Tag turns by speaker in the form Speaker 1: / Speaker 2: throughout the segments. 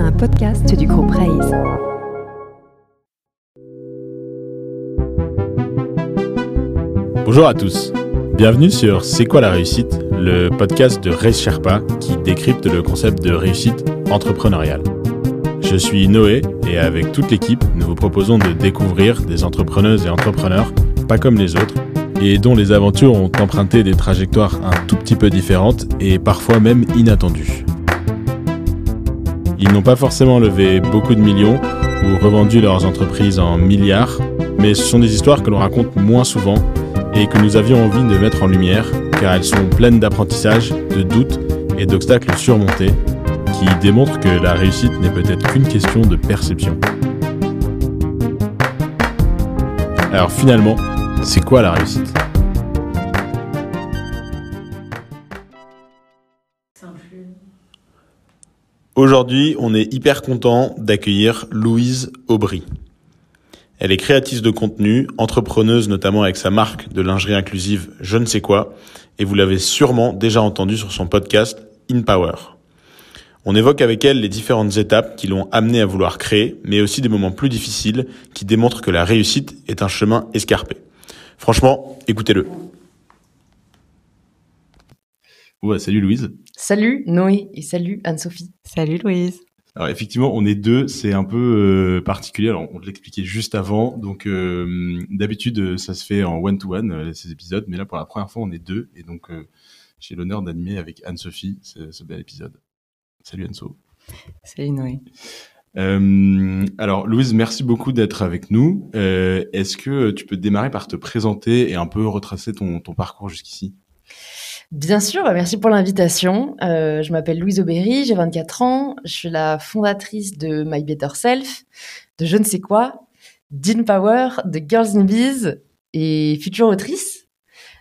Speaker 1: un podcast du groupe Raise.
Speaker 2: Bonjour à tous. Bienvenue sur C'est quoi la réussite, le podcast de Raise Sherpa qui décrypte le concept de réussite entrepreneuriale. Je suis Noé et avec toute l'équipe, nous vous proposons de découvrir des entrepreneuses et entrepreneurs pas comme les autres et dont les aventures ont emprunté des trajectoires un tout petit peu différentes et parfois même inattendues. Ils n'ont pas forcément levé beaucoup de millions ou revendu leurs entreprises en milliards, mais ce sont des histoires que l'on raconte moins souvent et que nous avions envie de mettre en lumière car elles sont pleines d'apprentissage, de doutes et d'obstacles surmontés qui démontrent que la réussite n'est peut-être qu'une question de perception. Alors finalement, c'est quoi la réussite? Aujourd'hui, on est hyper content d'accueillir Louise Aubry. Elle est créatrice de contenu, entrepreneuse notamment avec sa marque de lingerie inclusive Je ne sais quoi, et vous l'avez sûrement déjà entendu sur son podcast In Power. On évoque avec elle les différentes étapes qui l'ont amenée à vouloir créer, mais aussi des moments plus difficiles qui démontrent que la réussite est un chemin escarpé. Franchement, écoutez-le. Ouais, salut Louise.
Speaker 3: Salut Noé et salut Anne-Sophie.
Speaker 4: Salut Louise.
Speaker 2: Alors effectivement, on est deux, c'est un peu euh, particulier. Alors on te l'expliquait juste avant. Donc euh, d'habitude, ça se fait en one-to-one euh, ces épisodes, mais là pour la première fois, on est deux et donc j'ai l'honneur d'animer avec Anne-Sophie ce, ce, bel épisode. Salut Anne-So.
Speaker 4: Salut Noé.
Speaker 2: alors Louise, merci beaucoup d'être avec nous. Est-ce que tu peux démarrer par te présenter et un peu retracer ton, ton parcours jusqu'ici?
Speaker 3: Bien sûr, bah, merci pour l'invitation. Euh, je m'appelle Louise Aubéry, j'ai 24 ans, je suis la fondatrice de My Better Self, de Je ne sais quoi, d'In Power, de Girls in Biz et future autrice.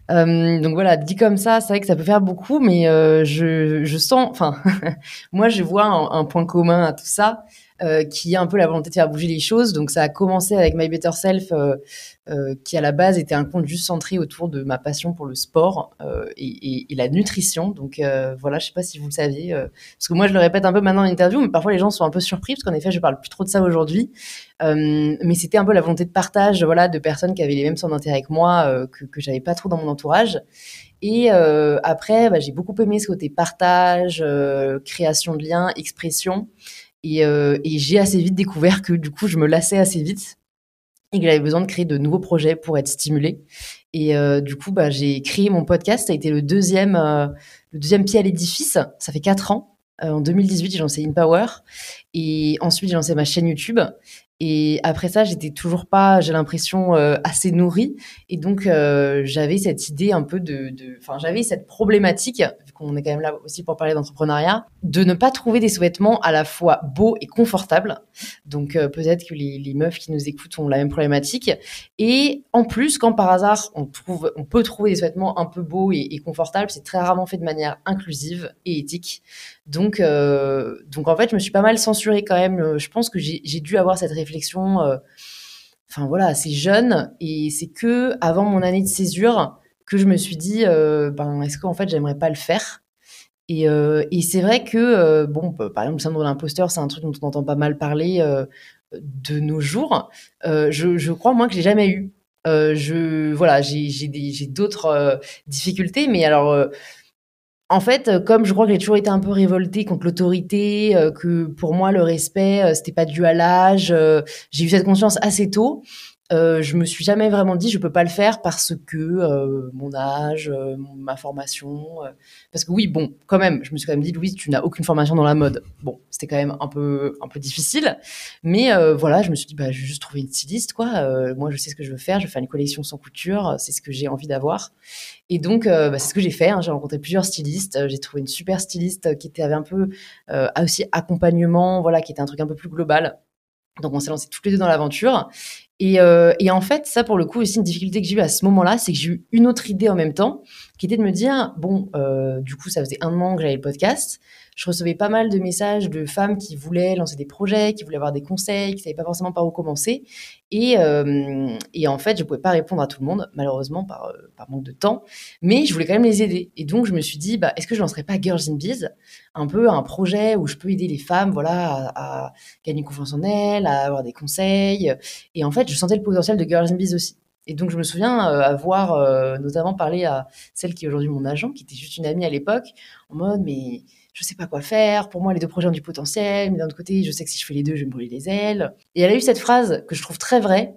Speaker 3: Euh, donc voilà, dit comme ça, c'est vrai que ça peut faire beaucoup, mais euh, je, je sens, enfin, moi je vois un, point commun à tout ça, euh, qui a un peu la volonté de faire bouger les choses. Donc ça a commencé avec My Better Self, euh, euh, qui à la base était un compte juste centré autour de ma passion pour le sport et, et, et, la nutrition. Donc voilà, je sais pas si vous le saviez, parce que moi je le répète un peu maintenant en interview, mais parfois les gens sont un peu surpris parce qu'en effet je parle plus trop de ça aujourd'hui. mais c'était un peu la volonté de partage, voilà, de personnes qui avaient les mêmes centres d'intérêt que moi, que, que j'avais pas trop dans mon entourage. Et euh, après, bah, j'ai beaucoup aimé ce côté partage, euh, création de liens, expression. Et, euh, et j'ai assez vite découvert que du coup, je me lassais assez vite et que j'avais besoin de créer de nouveaux projets pour être stimulée. Et euh, du coup, bah, j'ai créé mon podcast. Ça a été le deuxième, euh, le deuxième pied à l'édifice. Ça fait quatre ans. Euh, en 2018, j'ai lancé InPower. Et ensuite, j'ai lancé ma chaîne YouTube. Et après ça, j'étais toujours pas, j'ai l'impression, assez nourrie. Et donc, j'avais cette idée un peu de, enfin, j'avais cette problématique, qu'on est quand même là aussi pour parler d'entrepreneuriat, de ne pas trouver des sous-vêtements à la fois beaux et confortables. Donc, euh, peut-être que les, meufs qui nous écoutent ont la même problématique. Et en plus, quand par hasard, on trouve, on peut trouver des sous-vêtements un peu beaux et, confortables, c'est très rarement fait de manière inclusive et éthique. Donc, euh, donc en fait, je me suis pas mal censurée quand même. Je pense que j'ai dû avoir cette réflexion, euh, enfin voilà, assez jeune. Et c'est que avant mon année de césure que je me suis dit, euh, ben est-ce qu'en fait j'aimerais pas le faire? Et, euh, et c'est vrai que euh, bon, par exemple, le syndrome de l'imposteur, c'est un truc dont on entend pas mal parler euh, de nos jours. je, je crois moi que j'ai jamais eu. je voilà, j'ai d'autres difficultés, mais alors en fait, euh, comme je crois que j'ai toujours été un peu révoltée contre l'autorité, euh, que pour moi le respect euh, c'était pas dû à l'âge, j'ai eu cette conscience assez tôt. Euh, je me suis jamais vraiment dit je peux pas le faire parce que euh, mon âge, euh, ma formation. parce que oui, bon, quand même, je me suis quand même dit Louise, tu n'as aucune formation dans la mode. Bon, c'était quand même un peu un peu difficile, mais voilà, je me suis dit bah je vais juste trouver une styliste quoi. moi, je sais ce que je veux faire, je vais faire une collection sans couture, c'est ce que j'ai envie d'avoir. Et donc, bah, c'est ce que j'ai fait. Hein. J'ai rencontré plusieurs stylistes. J'ai trouvé une super styliste qui était avait un peu aussi accompagnement, voilà, qui était un truc un peu plus global. Donc on s'est lancé toutes les deux dans l'aventure. Et, euh, et, en fait, ça pour le coup aussi une difficulté que j'ai eu à ce moment-là, c'est que j'ai eu une autre idée en même temps, qui était de me dire bon, euh, du coup ça faisait un an que j'avais le podcast, je recevais pas mal de messages de femmes qui voulaient lancer des projets, qui voulaient avoir des conseils, qui savaient pas forcément par où commencer. Et, euh, en fait, je pouvais pas répondre à tout le monde, malheureusement par, euh, par manque de temps, mais je voulais quand même les aider. Et donc, je me suis dit, bah, est-ce que je lancerais pas Girls in Biz, un peu un projet où je peux aider les femmes, voilà, à, à gagner confiance en elles, à avoir des conseils. Et en fait, je sentais le potentiel de Girls in Biz aussi. Et donc, je me souviens euh, avoir euh, notamment parlé à celle qui est aujourd'hui mon agent, qui était juste une amie à l'époque, en mode, mais je sais pas quoi faire. Pour moi, les deux projets ont du potentiel, mais d'un autre côté, je sais que si je fais les deux, je vais me brûler les ailes. Et elle a eu cette phrase que je trouve très vraie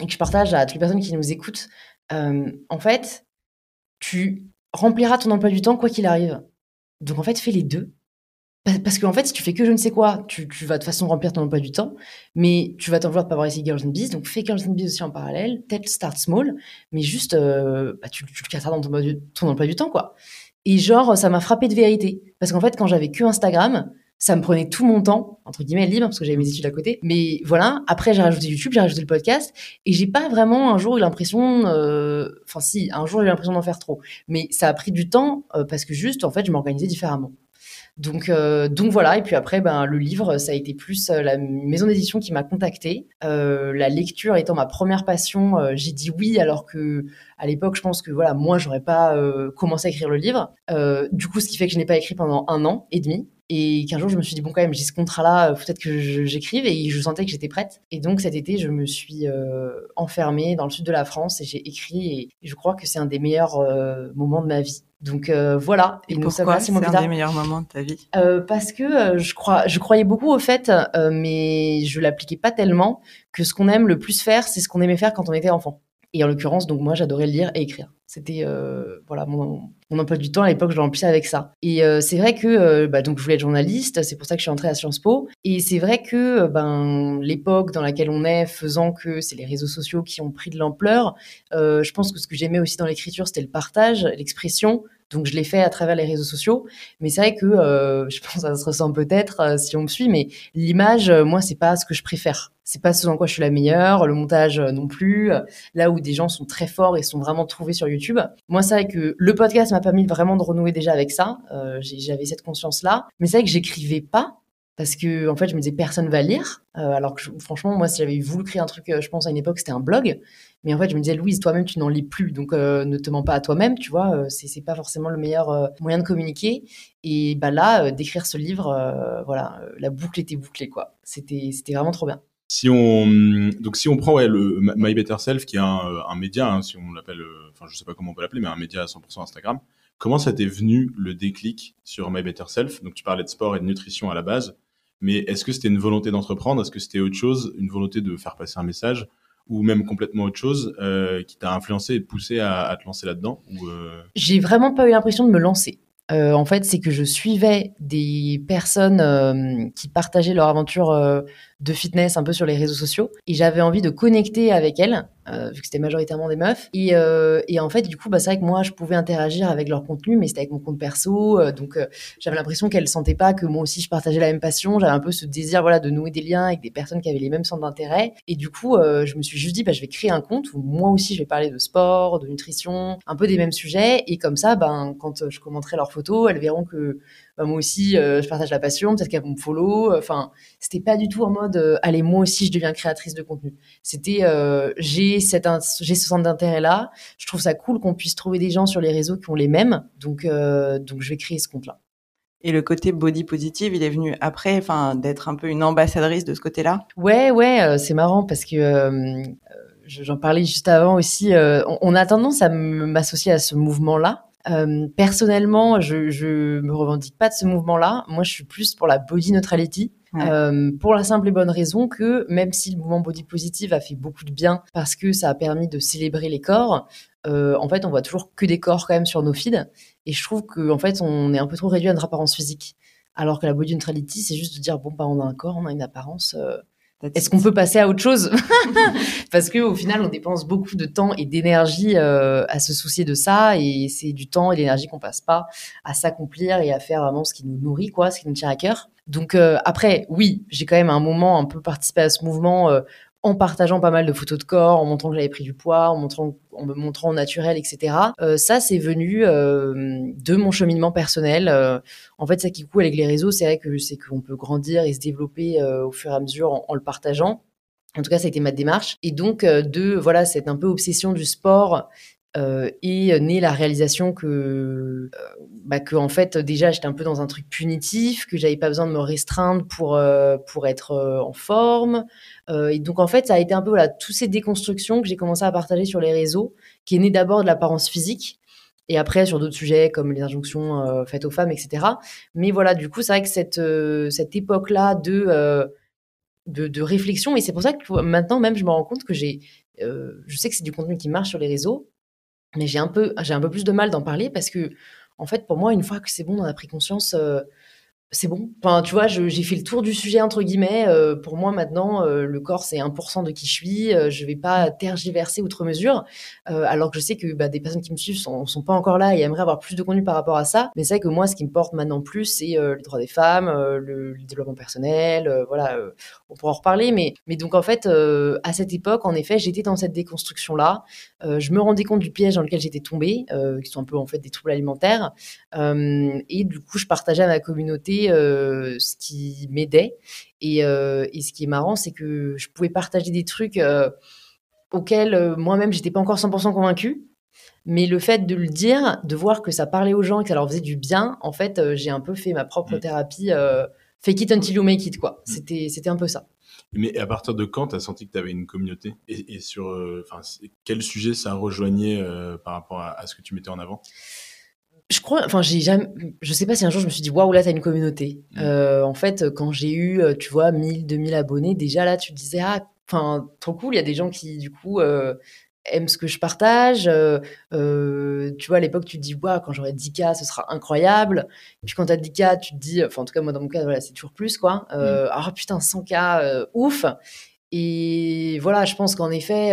Speaker 3: et que je partage à toutes les personnes qui nous écoutent. Euh, en fait, tu rempliras ton emploi du temps quoi qu'il arrive. Donc, en fait, fais les deux. Parce qu'en fait, si tu fais que je ne sais quoi, tu, vas de façon remplir ton emploi du temps, mais tu vas t'en vouloir de pas avoir essayé Girls and Bees, donc fais Girls and Bees aussi en parallèle, peut-être start small, mais juste, euh, bah, tu, tu le casseras dans ton, ton emploi du temps, quoi. Et genre, ça m'a frappé de vérité. Parce qu'en fait, quand j'avais que Instagram, ça me prenait tout mon temps, entre guillemets, libre, parce que j'avais mes études à côté. Mais voilà, après, j'ai rajouté YouTube, j'ai rajouté le podcast, et j'ai pas vraiment un jour eu l'impression, euh... enfin si, un jour j'ai eu l'impression d'en faire trop. Mais ça a pris du temps, euh, parce que juste, en fait, je m'organisais différemment. Donc, euh, donc voilà. Et puis après, ben, le livre, ça a été plus euh, la maison d'édition qui m'a contactée. Euh, la lecture étant ma première passion, euh, j'ai dit oui, alors que à l'époque, je pense que voilà, moi, j'aurais pas euh, commencé à écrire le livre. Du coup, ce qui fait que je n'ai pas écrit pendant un an et demi. Et qu'un jour, je me suis dit, bon, quand même, j'ai ce contrat-là, peut-être que j'écrive. Et je sentais que j'étais prête. Et donc, cet été, je me suis euh, enfermée dans le sud de la France et j'ai écrit. Et, je crois que c'est un des meilleurs euh, moments de ma vie. Donc euh, voilà.
Speaker 4: Et, et pourquoi c'est un des meilleurs moments de ta vie?
Speaker 3: Euh, Parce que euh, je crois, je croyais beaucoup au fait, euh, mais je l'appliquais pas tellement que ce qu'on aime le plus faire, c'est ce qu'on aimait faire quand on était enfant. Et en l'occurrence, donc moi, j'adorais lire et écrire. C'était euh, voilà mon, emploi du temps à l'époque, je l'emplissais avec ça. Et euh, c'est vrai que euh, bah, donc je voulais être journaliste, c'est pour ça que je suis entrée à Sciences Po. Et c'est vrai que ben l'époque dans laquelle on est, faisant que c'est les réseaux sociaux qui ont pris de l'ampleur, je pense que ce que j'aimais aussi dans l'écriture, c'était le partage, l'expression. Donc je l'ai fait à travers les réseaux sociaux, mais c'est vrai que euh, je pense que ça se ressent peut-être euh, si on me suit, mais l'image, euh, moi, c'est pas ce que je préfère. C'est pas ce dans quoi je suis la meilleure, le montage euh, non plus. Là où des gens sont très forts et sont vraiment trouvés sur YouTube. Moi, c'est vrai que le podcast m'a permis vraiment de renouer déjà avec ça. J'avais cette conscience-là, mais c'est vrai que j'écrivais pas parce que en fait je me disais personne va lire. Euh, alors que franchement moi si j'avais voulu créer un truc euh, je pense à une époque c'était un blog. Mais en fait je me disais Louise toi-même tu n'en lis plus. Donc euh, ne te mens pas à toi-même tu vois. C'est pas forcément le meilleur moyen de communiquer. Et bah là d'écrire ce livre voilà la boucle était bouclée quoi. C'était c'était vraiment trop bien.
Speaker 2: Si on donc si on prend ouais le My Better Self qui est un, un média hein, si on l'appelle enfin je sais pas comment on peut l'appeler mais un média à 100% Instagram comment ça t'est venu le déclic sur My Better Self? Donc tu parlais de sport et de nutrition à la base mais est-ce que c'était une volonté d'entreprendre? Est-ce que c'était autre chose, une volonté de faire passer un message? Ou même complètement autre chose euh, qui t'a influencé et poussé à, te lancer là-dedans? Euh...
Speaker 3: J'ai vraiment pas eu l'impression de me lancer. Euh, en fait, c'est que je suivais des personnes qui partageaient leur aventure de fitness un peu sur les réseaux sociaux. Et j'avais envie de connecter avec elles euh, vu que c'était majoritairement des meufs. Et, euh, et en fait du coup bah, c'est vrai que moi je pouvais interagir avec leur contenu mais c'était avec mon compte perso. Euh, donc j'avais l'impression qu'elles sentaient pas que moi aussi je partageais la même passion. J'avais un peu ce désir voilà de nouer des liens avec des personnes qui avaient les mêmes centres d'intérêt. Et du coup je me suis juste dit bah, je vais créer un compte où moi aussi je vais parler de sport de nutrition un peu des mêmes sujets. Et comme ça ben quand je commenterai leurs photos elles verront que bah, moi aussi, euh, je partage la passion, peut-être qu'elles vont me follow. Enfin, c'était pas du tout en mode, euh, allez, moi aussi, je deviens créatrice de contenu. C'était, euh, j'ai cette, j'ai ce centre d'intérêt là. Je trouve ça cool qu'on puisse trouver des gens sur les réseaux qui ont les mêmes. Donc, donc, je vais créer ce compte-là.
Speaker 4: Et le côté body positive, il est venu après, enfin, d'être un peu une ambassadrice de ce côté-là?
Speaker 3: Ouais, ouais, c'est marrant parce que j'en parlais juste avant aussi. On, on, a tendance à m'associer à ce mouvement-là. Euh, personnellement, je, je me revendique pas de ce mouvement-là. Moi, je suis plus pour la body neutrality. Ouais. Euh, pour la simple et bonne raison que même si le mouvement body positive a fait beaucoup de bien parce que ça a permis de célébrer les corps, euh, en fait, on voit toujours que des corps quand même sur nos feeds. Et je trouve qu'en en fait, on est un peu trop réduit à notre apparence physique. Alors que la body neutrality, c'est juste de dire bon bah on a un corps, on a une apparence. Est-ce qu'on peut passer à autre chose Parce que au final, on dépense beaucoup de temps et d'énergie euh, à se soucier de ça, et c'est du temps et d'énergie qu'on passe pas à s'accomplir et à faire vraiment ce qui nous nourrit, quoi, ce qui nous tient à cœur. Donc euh, après, oui, j'ai quand même à un moment un peu participé à ce mouvement euh, en partageant pas mal de photos de corps, en montrant que j'avais pris du poids, en, montrant, en me montrant naturel, etc. Euh, ça, c'est venu euh, de mon cheminement personnel. Euh, en fait, ça qui coule avec les réseaux, c'est vrai que sais qu'on peut grandir et se développer au fur et à mesure en, en, le partageant. En tout cas, ça a été ma démarche. Et donc, de voilà, cette un peu obsession du sport euh, et née la réalisation que, euh, bah, que en fait déjà j'étais un peu dans un truc punitif, que j'avais pas besoin de me restreindre pour euh, pour être en forme. Et donc en fait ça a été un peu voilà toutes ces déconstructions que j'ai commencé à partager sur les réseaux, qui est née d'abord de l'apparence physique et après sur d'autres sujets comme les injonctions faites aux femmes, etc. Mais voilà du coup c'est vrai que cette cette époque là de, de réflexion et c'est pour ça que maintenant même je me rends compte que j'ai je sais que c'est du contenu qui marche sur les réseaux mais j'ai un peu un peu plus de mal d'en parler parce que en fait pour moi une fois que c'est bon on a pris conscience euh, c'est bon. Enfin, tu vois, j'ai fait le tour du sujet entre guillemets. Euh, pour moi maintenant, euh, le corps c'est 1% de qui je suis. Euh, je vais pas tergiverser outre mesure. Euh, alors que je sais que bah, des personnes qui me suivent sont, sont pas encore là et aimeraient avoir plus de contenu par rapport à ça. Mais c'est vrai que moi, ce qui me porte maintenant plus, c'est le droit des femmes, le, le, développement personnel. voilà, on pourra en reparler. Mais mais donc en fait, à cette époque, en effet, j'étais dans cette déconstruction là. je me rendais compte du piège dans lequel j'étais tombée, qui sont un peu en fait des troubles alimentaires. et du coup, je partageais à ma communauté euh, ce qui m'aidait. Et, euh, et, ce qui est marrant, c'est que je pouvais partager des trucs euh, auxquels moi-même, j'étais pas encore 100% convaincue. Mais le fait de le dire, de voir que ça parlait aux gens et que ça leur faisait du bien, en fait, j'ai un peu fait ma propre mmh. thérapie. fake it until you make it, quoi. Mmh. C'était, c'était un peu ça.
Speaker 2: Mais à partir de quand tu as senti que tu avais une communauté? Et, et, sur enfin quel sujet ça rejoignait par rapport à, à, ce que tu mettais en avant?
Speaker 3: Je crois, enfin, j'ai jamais, je sais pas si un jour je me suis dit, waouh, là, t'as une communauté. Mmh. Euh, en fait, quand j'ai eu, euh, tu vois, 1000, 2000 abonnés, déjà là, tu te disais, ah, enfin, trop cool, il y a des gens qui, du coup, euh, aiment ce que je partage. Euh, tu vois, à l'époque, tu te dis, waouh, quand j'aurai 10K, ce sera incroyable. Et puis quand t'as 10K, tu te dis, enfin, en tout cas, moi, dans mon cas, voilà, c'est toujours plus, quoi. Mmh. Ah, putain, 100K, ouf. Et voilà, je pense qu'en effet,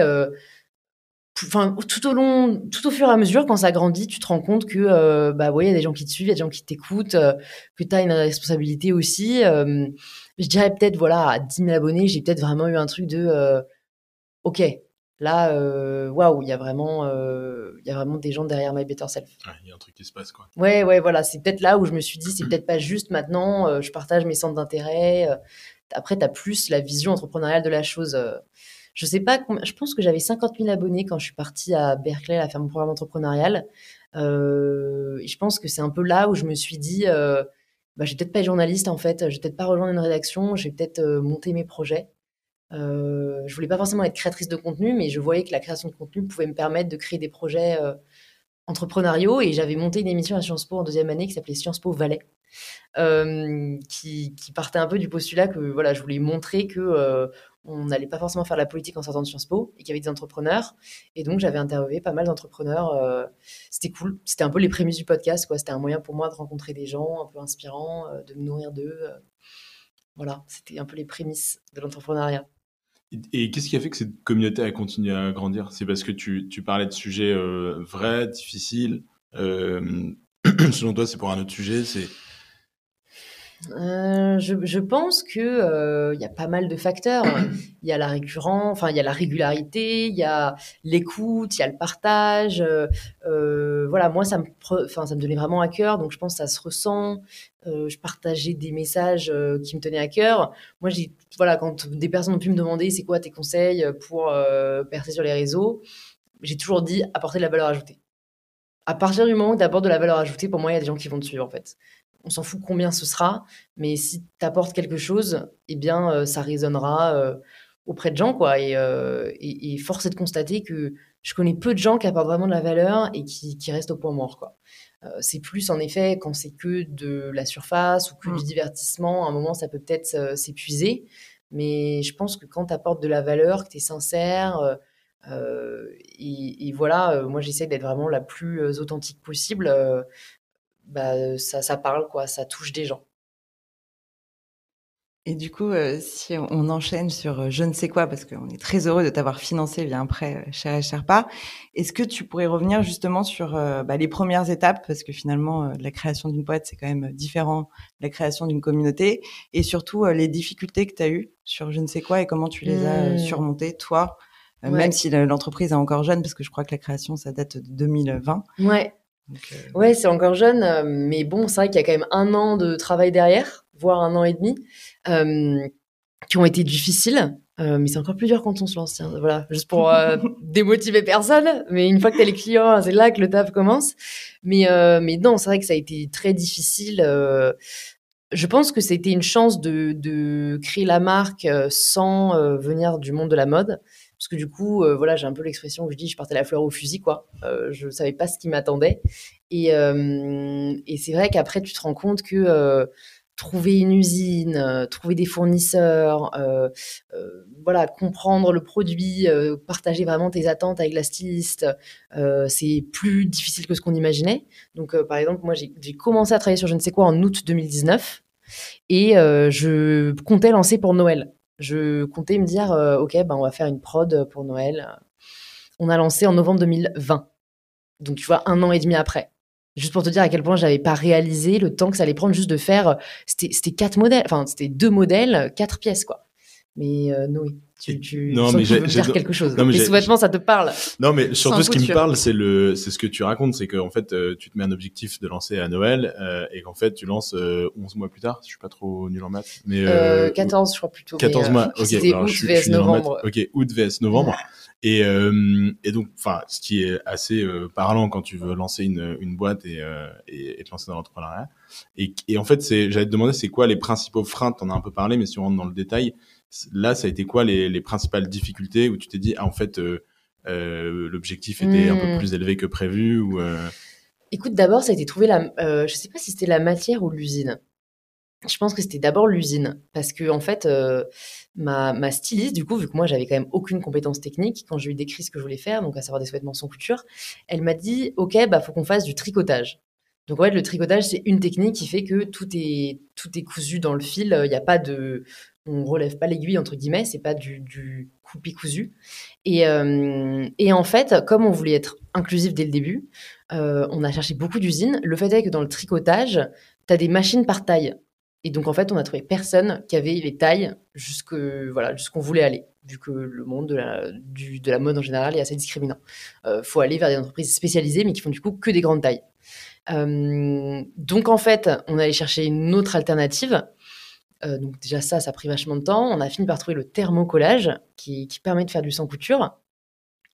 Speaker 3: enfin tout au long tout au fur et à mesure quand ça grandit tu te rends compte que euh, bah ouais il y a des gens qui te suivent il y a des gens qui t'écoutent euh, que tu as une responsabilité aussi euh, je dirais peut-être voilà à 10 000 abonnés j'ai peut-être vraiment eu un truc de ok là waouh il y a vraiment il y a vraiment des gens derrière My Better Self.
Speaker 2: Il y a un truc qui se passe quoi.
Speaker 3: Ouais ouais voilà c'est peut-être là où je me suis dit c'est peut-être pas juste maintenant je partage mes centres d'intérêt après tu as plus la vision entrepreneuriale de la chose je sais pas je pense que j'avais 50 000 abonnés quand je suis partie à Berkeley à faire mon programme entrepreneurial. Euh, je pense que c'est un peu là où je me suis dit, euh, bah, je vais peut-être pas être journaliste en fait, je vais peut-être pas rejoindre une rédaction, je vais peut-être euh, monter mes projets. Euh, je voulais pas forcément être créatrice de contenu, mais je voyais que la création de contenu pouvait me permettre de créer des projets euh, entrepreneuriaux. Et j'avais monté une émission à Sciences Po en deuxième année qui s'appelait Sciences Po Valais. Euh, qui, qui, partait un peu du postulat que voilà, je voulais montrer que on n'allait pas forcément faire la politique en sortant de Sciences Po et qu'il y avait des entrepreneurs. Et donc, j'avais interviewé pas mal d'entrepreneurs. Euh, c'était cool. C'était un peu les prémices du podcast. Quoi. C'était un moyen pour moi de rencontrer des gens un peu inspirants, euh, de me nourrir d'eux. Euh. Voilà, c'était un peu les prémices de l'entrepreneuriat.
Speaker 2: Et, qu'est-ce qui a fait que cette communauté a continué à grandir? C'est parce que tu, tu, parlais de sujets vrais, difficiles. selon toi, c'est pour un autre sujet C'est
Speaker 3: euh, je, pense que il euh, y a pas mal de facteurs. Il y a la récurrence, enfin il y a la régularité, il y a l'écoute, il y a le partage. Euh, voilà, moi ça me, enfin ça me donnait vraiment à cœur, donc je pense que ça se ressent. Je partageais des messages qui me tenaient à cœur. Moi voilà, quand des personnes ont pu me demander c'est quoi tes conseils pour percer sur les réseaux, j'ai toujours dit apporter de la valeur ajoutée. À partir du moment où tu apportes de la valeur ajoutée, pour moi, il y a des gens qui vont te suivre en fait on s'en fout combien ce sera, mais si tu apportes quelque chose, eh bien, euh, ça résonnera euh, auprès de gens, quoi. Euh, et, et, force est de constater que je connais peu de gens qui apportent vraiment de la valeur et qui, restent au point mort, quoi. c'est plus, en effet, quand c'est que de la surface ou que du mmh. divertissement, à un moment, ça peut peut-être s'épuiser. Mais je pense que quand tu apportes de la valeur, que tu es sincère, et, et, voilà, moi, j'essaie d'être vraiment la plus authentique possible bah, ça, ça parle, quoi, ça touche des gens.
Speaker 4: Et du coup, euh, si on enchaîne sur euh, je ne sais quoi, parce qu'on est très heureux de t'avoir financé via un prêt euh, chez Sherpa, est-ce que tu pourrais revenir justement sur bah, les premières étapes, parce que finalement, la création d'une boîte, c'est quand même différent de la création d'une communauté, et surtout les difficultés que tu as eues sur je ne sais quoi et comment tu les as
Speaker 3: Mmh.
Speaker 4: surmontées, toi,
Speaker 3: Ouais.
Speaker 4: même si le- l'entreprise est encore jeune, parce que je crois que la création, ça date de 2020.
Speaker 3: Ouais,
Speaker 4: Euh,
Speaker 3: ouais, c'est encore jeune, euh, mais bon, c'est vrai qu'il y a quand même un an de travail derrière, voire un an et demi, euh, qui ont été difficiles. Euh, mais c'est encore plus dur quand on se lance, tiens, voilà, juste pour euh, démotiver personne. Mais une fois que t'as les clients, c'est là que le taf commence. Mais, mais non, c'est vrai que ça a été très difficile. je pense que c'était une chance de, de créer la marque sans venir du monde de la mode. Parce que du coup, euh, voilà, j'ai un peu l'expression où je dis je partais la fleur au fusil, quoi. Euh, je savais pas ce qui m'attendait. Et, euh, c'est vrai qu'après, tu te rends compte que euh, trouver une usine, trouver des fournisseurs, voilà, comprendre le produit, partager vraiment tes attentes avec la styliste, c'est plus difficile que ce qu'on imaginait. Donc, par exemple, moi, j'ai commencé à travailler sur je ne sais quoi en août 2019 et je comptais lancer pour Noël. Je comptais me dire, euh, ok, ben on va faire une prod pour Noël. On a lancé en novembre 2020. Donc, tu vois, un an et demi après. Juste pour te dire à quel point j'avais pas réalisé le temps que ça allait prendre juste de faire. C'était c'était quatre modèles, enfin, c'était deux modèles, quatre pièces, quoi. Mais euh, tu, tu
Speaker 2: Non, mais
Speaker 3: tu veux dire quelque chose.
Speaker 2: non, mais
Speaker 3: Les sous-vêtements, ça te parle.
Speaker 2: Non, mais surtout, ce qui me parle, c'est le, c'est ce que tu racontes, c'est qu'en fait, euh, tu te mets un objectif de lancer à Noël euh, et qu'en fait, tu lances euh, 11 mois plus tard. Je suis pas trop nul en maths, mais
Speaker 3: Euh,
Speaker 2: euh,
Speaker 3: 14, je crois plutôt. mais,
Speaker 2: 14
Speaker 3: euh,
Speaker 2: mois. Ok, alors
Speaker 3: août
Speaker 2: je
Speaker 3: vs
Speaker 2: je
Speaker 3: novembre.
Speaker 2: Ok, août vs novembre. Et, euh, et donc, enfin, ce qui est assez euh, parlant quand tu veux lancer une, une boîte et, euh, et, et te lancer dans l'entrepreneuriat. Et, et en fait, c'est, j'allais te demander, c'est quoi les principaux freins? T'en as un peu parlé, mais si on rentre dans le détail, là, ça a été quoi les, les principales difficultés où tu t'es dit, ah, en fait, euh, euh, l'objectif était un peu
Speaker 3: Hmm.
Speaker 2: plus élevé que prévu ou euh,
Speaker 3: Écoute, d'abord, ça a été trouvé la. euh, je sais pas si c'était la matière ou l'usine. Je pense que c'était d'abord l'usine. Parce que, en fait, euh, ma, ma styliste, du coup, vu que moi, j'avais quand même aucune compétence technique, quand je lui ai décrit ce que je voulais faire, donc à savoir des sous-vêtements sans couture, elle m'a dit Ok, bah, faut qu'on fasse du tricotage. Donc, en fait, le tricotage, c'est une technique qui fait que tout est, tout est cousu dans le fil. Il n'y a pas de. On relève pas l'aiguille, entre guillemets, c'est pas du, coupé cousu. Et, euh, et en fait, comme on voulait être inclusif dès le début, euh, on a cherché beaucoup d'usines. Le fait est que dans le tricotage, tu as des machines par taille. Et donc, en fait, on a trouvé personne qui avait les tailles jusque, voilà, jusqu'où on voulait aller, vu que le monde de la, du- de la mode en général est assez discriminant. Euh, faut aller vers des entreprises spécialisées, mais qui font du coup que des grandes tailles. Euh, donc, en fait, on allait chercher une autre alternative. Euh, donc, déjà, ça, ça a pris vachement de temps. On a fini par trouver le thermocollage, qui, qui permet de faire du sans couture.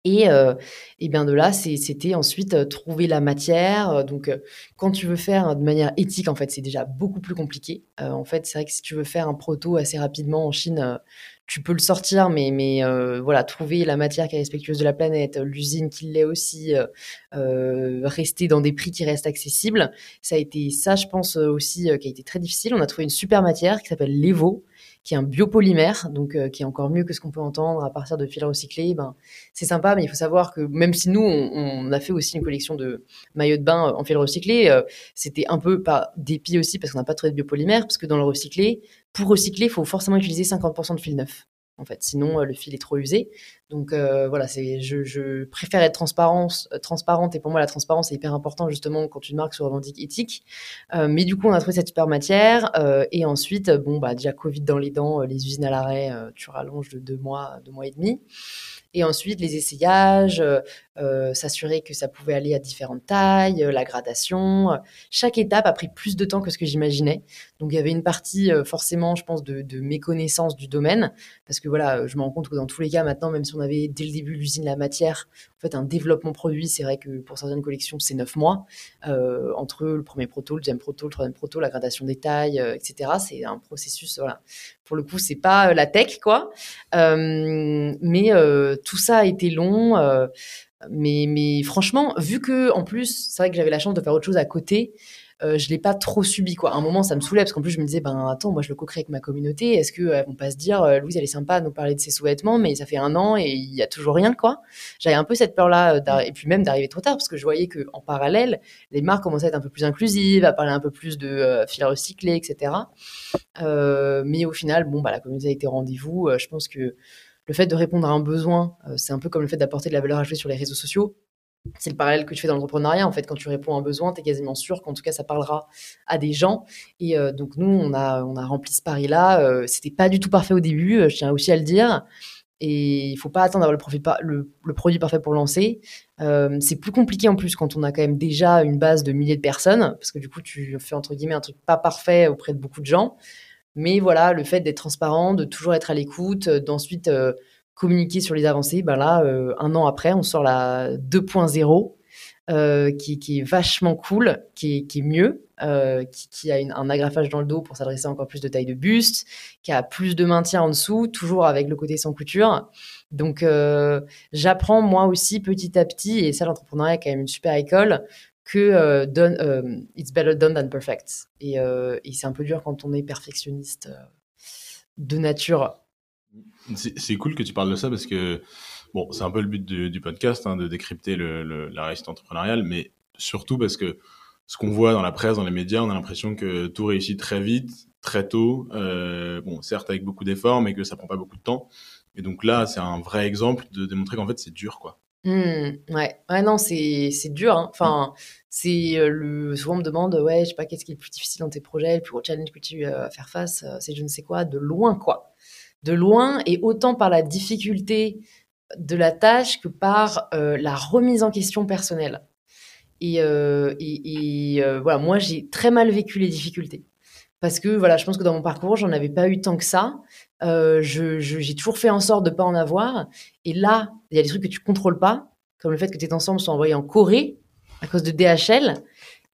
Speaker 3: Et, euh, et bien de là, c'était ensuite euh, trouver la matière. Donc, quand tu veux faire de manière éthique, en fait, c'est déjà beaucoup plus compliqué. En fait, c'est vrai que si tu veux faire un proto assez rapidement en Chine, tu peux le sortir, mais, euh, voilà, trouver la matière qui est respectueuse de la planète, l'usine qui l'est aussi, euh, euh, rester dans des prix qui restent accessibles, ça a été ça, je pense aussi, qui a été très difficile. On a trouvé une super matière qui s'appelle l'Evo, qui est un biopolymère, donc euh, qui est encore mieux que ce qu'on peut entendre à partir de fils recyclés. Ben, c'est sympa, mais il faut savoir que même si nous, on, a fait aussi une collection de maillots de bain en fil recyclé, euh, c'était un peu par dépit aussi parce qu'on n'a pas trouvé de biopolymère, parce que dans le recyclé, pour recycler, il faut forcément utiliser 50% de fil neuf. En fait, sinon euh, le fil est trop usé. Donc euh, voilà, c'est je, préfère être transparente, euh, transparente et pour moi la transparence est hyper important justement quand une marque se revendique éthique. Mais du coup, on a trouvé cette super matière et ensuite, bon bah déjà Covid dans les dents, les usines à l'arrêt, tu rallonges de deux mois, deux mois et demi. Et ensuite, les essayages, s'assurer que ça pouvait aller à différentes tailles, euh, la gradation. euh, Chaque étape a pris plus de temps que ce que j'imaginais. Donc, il y avait une partie, euh, forcément, je pense, de, méconnaissance du domaine. Parce que voilà, euh, je me rends compte que dans tous les cas, maintenant, même si on avait dès le début l'usine, la matière, en fait, un développement produit, c'est vrai que pour certaines collections, c'est neuf mois. Euh, entre le premier proto, le deuxième proto, le troisième proto, la gradation des tailles, euh, etc. C'est un processus, voilà. Pour le coup, c'est pas euh, la tech, quoi. Euh, mais euh, tout ça a été long. Mais, franchement, vu que en plus, c'est vrai que j'avais la chance de faire autre chose à côté. euh, je l'ai pas trop subi quoi. À un moment, ça me saoulait parce qu'en plus, je me disais, ben attends, moi je le co-crée avec ma communauté. Est-ce que euh, vont pas se dire, euh, Louise, elle est sympa à nous parler de ses sous-vêtements, mais ça fait un an et il y a toujours rien quoi. J'avais un peu cette peur-là, euh, et puis même d'arriver trop tard parce que je voyais que en parallèle, les marques commençaient à être un peu plus inclusives, à parler un peu plus de euh, fil recyclé, etc. Mais au final, bon, bah la communauté a été rendez-vous. Je pense que le fait de répondre à un besoin, euh, c'est un peu comme le fait d'apporter de la valeur ajoutée sur les réseaux sociaux. C'est le parallèle que tu fais dans l'entrepreneuriat. En fait, quand tu réponds à un besoin, tu es quasiment sûr qu'en tout cas, ça parlera à des gens. Et euh, donc, nous, on a, rempli ce pari-là. Euh, C'était pas du tout parfait au début, euh, je tiens aussi à le dire. Et il faut pas attendre d'avoir le, produit parfait pour lancer. C'est plus compliqué en plus quand on a quand même déjà une base de milliers de personnes, parce que du coup, tu fais entre guillemets un truc pas parfait auprès de beaucoup de gens. Mais voilà, le fait d'être transparent, de toujours être à l'écoute, euh, d'ensuite euh, communiquer sur les avancées, ben là, euh, un an après, on sort la 2.0, euh, qui, qui est vachement cool, qui est, qui est mieux, qui, qui a un agrafage dans le dos pour s'adresser encore plus de taille de buste, qui a plus de maintien en dessous, toujours avec le côté sans couture. Donc, j'apprends moi aussi petit à petit, et ça, l'entrepreneuriat est quand même une super école, que euh, done, euh, it's better done than perfect. Et, euh, et c'est un peu dur quand on est perfectionniste de nature.
Speaker 2: C'est cool que tu parles de ça parce que bon, c'est un peu le but du, podcast, hein, de décrypter la réussite entrepreneuriale, mais surtout parce que ce qu'on voit dans la presse, dans les médias, on a l'impression que tout réussit très vite, très tôt. bon, certes avec beaucoup d'efforts, mais que ça prend pas beaucoup de temps. Et donc là, c'est un vrai exemple de démontrer qu'en fait c'est dur, quoi.
Speaker 3: Hmm, ouais, ouais, non, c'est c'est dur. hein. Enfin, c'est euh, le souvent on me demande, ouais, je sais pas, qu'est-ce qui est le plus difficile dans tes projets, le plus gros challenge que tu à faire face, euh, c'est je ne sais quoi, de loin quoi, de loin et autant par la difficulté de la tâche que par euh, la remise en question personnelle. Et, euh, et, euh, voilà, moi j'ai très mal vécu les difficultés parce que voilà, je pense que dans mon parcours j'en avais pas eu tant que ça. Euh, j'ai toujours fait en sorte de pas en avoir. Et là, il y a des trucs que tu contrôles pas, comme le fait que tes ensembles sont envoyés en Corée à cause de DHL.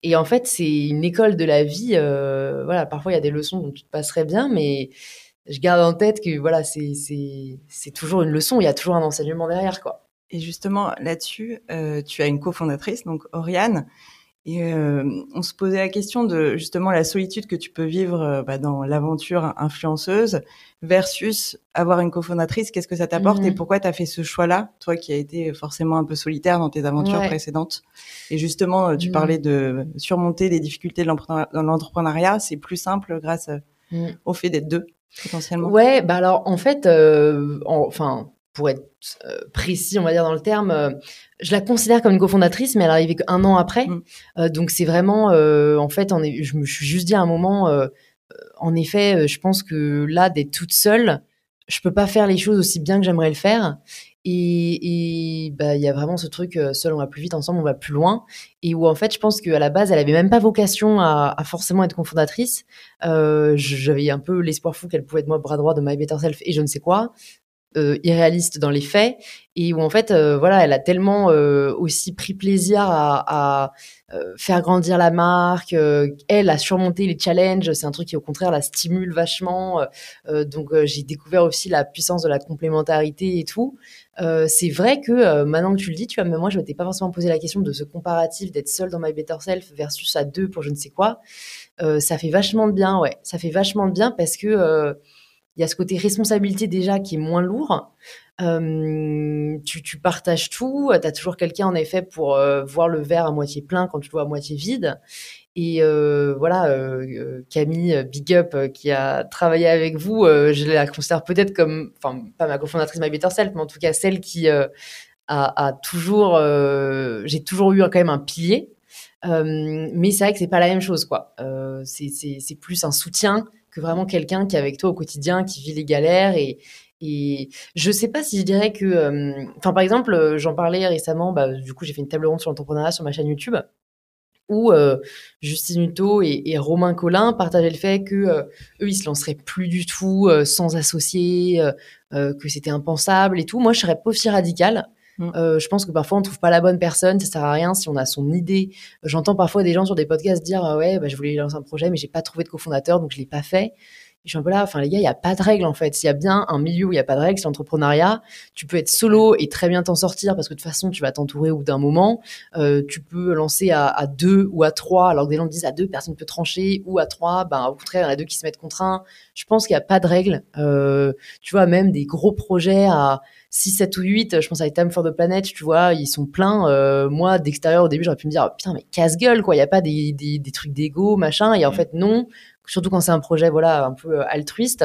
Speaker 3: Et en fait, c'est une école de la vie. euh, voilà, parfois il y a des leçons dont tu te passerais bien, mais je garde en tête que voilà, c'est toujours une leçon. Il y a toujours un enseignement derrière, quoi.
Speaker 4: Et justement, là-dessus, euh, tu as une cofondatrice, donc Oriane. Et euh, on se posait la question de justement la solitude que tu peux vivre euh, bah, dans l'aventure influenceuse versus avoir une cofondatrice. Qu'est-ce que ça t'apporte et pourquoi tu as fait ce choix-là, toi qui as été forcément un peu solitaire dans tes aventures
Speaker 3: Ouais.
Speaker 4: précédentes? Et justement, euh, tu
Speaker 3: Mhm.
Speaker 4: parlais de surmonter les difficultés dans l'entrepreneuriat. C'est plus simple grâce
Speaker 3: Mhm.
Speaker 4: au fait d'être deux, potentiellement?
Speaker 3: Ouais, bah alors en fait, euh, en- enfin pour être euh, précis, on va dire dans le terme, euh, je la considère comme une cofondatrice, mais elle est arrivée qu'un an après.
Speaker 4: Mm.
Speaker 3: Euh, donc c'est vraiment, euh, en fait, on est, je me suis juste dit à un moment, euh, en effet, je pense que là, d'être toute seule, je peux pas faire les choses aussi bien que j'aimerais le faire. Et, bah il y a vraiment ce truc, seul on va plus vite, ensemble on va plus loin. Et où en fait, je pense qu'à la base, elle avait même pas vocation à, à forcément être cofondatrice. Euh, j'avais un peu l'espoir fou qu'elle pouvait être moi bras droit de My Better Self et je ne sais quoi euh, irréaliste dans les faits et où en fait euh, voilà elle a tellement euh, aussi pris plaisir à, faire grandir la marque elle a surmonté les challenges c'est un truc qui au contraire la stimule vachement donc j'ai découvert aussi la puissance de la complémentarité et tout. C'est vrai que maintenant que tu le dis tu vois même moi je m'étais pas forcément posé la question de ce comparatif d'être seule dans My Better Self versus à deux pour je ne sais quoi. Ça fait vachement de bien ouais. Ça fait vachement de bien parce que il y a ce côté responsabilité déjà qui est moins lourd. Euh, tu, partages tout. Tu as toujours quelqu'un, en effet, pour euh, voir le verre à moitié plein quand tu le vois à moitié vide. Et euh, voilà, euh, euh, Camille, euh, Big Up, euh, qui a travaillé avec vous, euh, je la considère peut-être comme, enfin, pas ma cofondatrice My Better Self, mais en tout cas celle qui euh, a, a toujours, euh, j'ai toujours eu quand même un pilier. Euh, mais c'est vrai que c'est pas la même chose, quoi. Euh, c'est plus un soutien que vraiment quelqu'un qui est avec toi au quotidien, qui vit les galères. Et, et je sais pas si je dirais que. euh, Enfin, par exemple, euh, j'en parlais récemment, bah, du coup, j'ai fait une table ronde sur l'entrepreneuriat sur ma chaîne YouTube où euh, Justine Hutto et, Romain Collin partageaient le fait que euh, eux ils se lanceraient plus du tout euh, sans associés, que c'était impensable et tout. Moi, je serais pas aussi radicale.
Speaker 4: Mm.
Speaker 3: Euh, je pense que parfois on trouve pas la bonne personne, ça sert à rien si on a son idée. J'entends parfois des gens sur des podcasts dire euh, ouais bah, je voulais lancer un projet mais j'ai pas trouvé de cofondateur donc je l'ai pas fait. je suis un peu là, enfin les gars, il y a pas de règle en fait. S'il y a bien un milieu où il y a pas de règle, c'est l'entrepreneuriat. Tu peux être solo et très bien t'en sortir parce que de toute façon, tu vas t'entourer au bout d'un moment. Euh, tu peux lancer à, à, deux ou à trois, alors que des gens disent à deux, personne peut trancher, ou à trois, ben au contraire, il y en a deux qui se mettent contre un. Je pense qu'il y a pas de règle. Euh, tu vois, même des gros projets à 6, 7 ou 8, je pense à Time for the Planet, tu vois, ils sont pleins. Euh, moi, d'extérieur, au début, j'aurais pu me dire, oh, putain, mais casse-gueule, quoi, il n'y a pas des, des, des trucs d'ego, machin. Et en mm. fait, non, surtout quand c'est un projet, voilà, un peu euh, altruiste.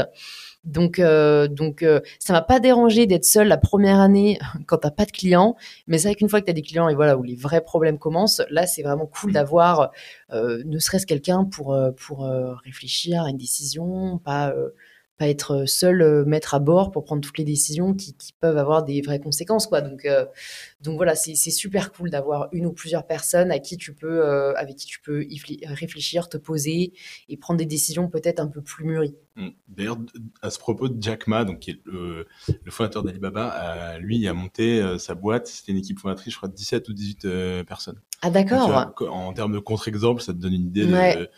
Speaker 3: Donc, euh, donc euh, ça m'a pas dérangé d'être seule la première année quand t'as pas de clients. Mais c'est vrai qu'une fois que t'as des clients et voilà où les vrais problèmes commencent, là c'est vraiment cool d'avoir euh, ne serait-ce quelqu'un pour pour réfléchir à une décision, pas pas être seul euh, maître à bord pour prendre toutes les décisions qui, qui peuvent avoir des vraies conséquences quoi. Donc euh, donc voilà c'est super cool d'avoir une ou plusieurs personnes à qui tu peux euh, avec qui tu peux réfléchir te poser et prendre des décisions peut-être un peu plus mûries.
Speaker 2: Mmh. d'ailleurs à ce propos Jack Ma donc qui est le, le fondateur d'Alibaba lui il a monté sa boîte. C'était une équipe fondatrice je crois de 17 ou 18 personnes.
Speaker 3: Ah d'accord.
Speaker 2: En termes de contre-exemple ça te donne une idée de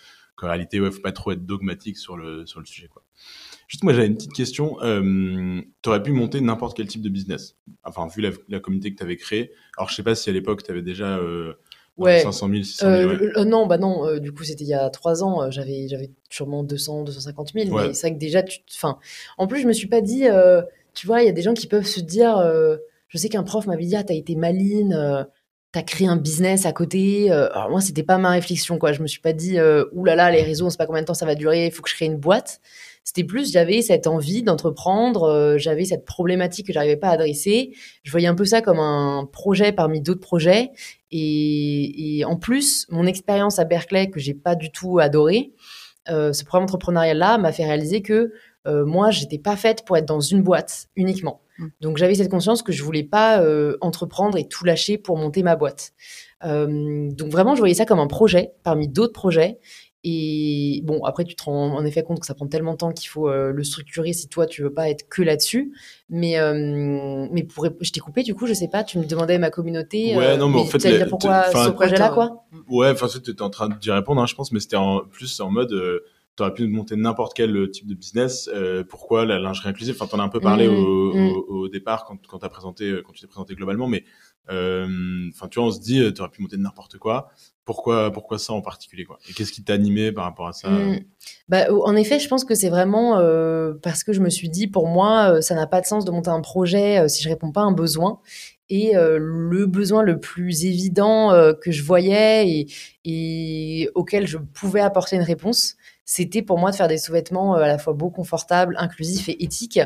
Speaker 2: qu'en réalité ouais faut pas trop être dogmatique sur le sur le sujet quoi Juste, moi, j'avais une petite question. Euh, tu aurais pu monter n'importe quel type de business, enfin, vu la, communauté que tu avais créée. Alors, je sais pas si à l'époque, tu avais déjà euh, 500 000, 600 000.
Speaker 3: Euh, non, bah non, euh, du coup, c'était il y a trois ans. Euh, j'avais, j'avais sûrement 200, 250 000. Mais c'est vrai que déjà, tu, enfin, en plus, je me suis pas dit, tu vois, il y a des gens qui peuvent se dire, je sais qu'un prof m'avait dit, ah, t'as été maline t'as créé un business à côté. alors moi, c'était pas ma réflexion, quoi. Je me suis pas dit, euh, oulala, les réseaux, on sait pas combien de temps ça va durer, il faut que je crée une boîte. C'était plus, j'avais cette envie d'entreprendre, euh, j'avais cette problématique que j'arrivais pas à adresser. Je voyais un peu ça comme un projet parmi d'autres projets. Et, en plus, mon expérience à Berkeley, que j'ai pas du tout adoré, euh, ce programme entrepreneurial-là m'a fait réaliser que euh, moi, j'étais pas faite pour être dans une boîte uniquement. Mmh. Donc j'avais cette conscience que je voulais pas euh, entreprendre et tout lâcher pour monter ma boîte. Euh, donc vraiment, je voyais ça comme un projet parmi d'autres projets. Et bon, après, tu te rends en effet compte que ça prend tellement de temps qu'il faut euh, le structurer si toi, tu veux pas être que là-dessus. Mais, euh, mais pour, je t'ai coupé, du coup, je sais pas, tu me demandais ma communauté.
Speaker 2: Ouais, non, mais, en fait. Tu
Speaker 3: dire pourquoi ce projet-là, quoi
Speaker 2: Ouais, enfin, tu étais en train d'y répondre, hein, je pense, mais c'était en plus en mode. Euh, tu aurais pu monter n'importe quel type de business. Euh, pourquoi la lingerie inclusive? Enfin, t'en as un peu parlé mmh, au, mmh. Au, au, départ quand, quand as présenté, quand tu t'es présenté globalement, mais enfin, tu vois, on se dit, tu aurais pu monter n'importe quoi pourquoi, pourquoi ça en particulier quoi? Et qu'est-ce qui t'a animé par rapport à ça? Mmh.
Speaker 3: bah, En effet, je pense que c'est vraiment euh, parce que je me suis dit, pour moi, euh, ça n'a pas de sens de monter un projet euh, si je réponds pas à un besoin. Et le besoin le plus évident que je voyais et, et, auquel je pouvais apporter une réponse, c'était pour moi de faire des sous-vêtements euh, à la fois beaux, confortables, inclusifs et éthiques.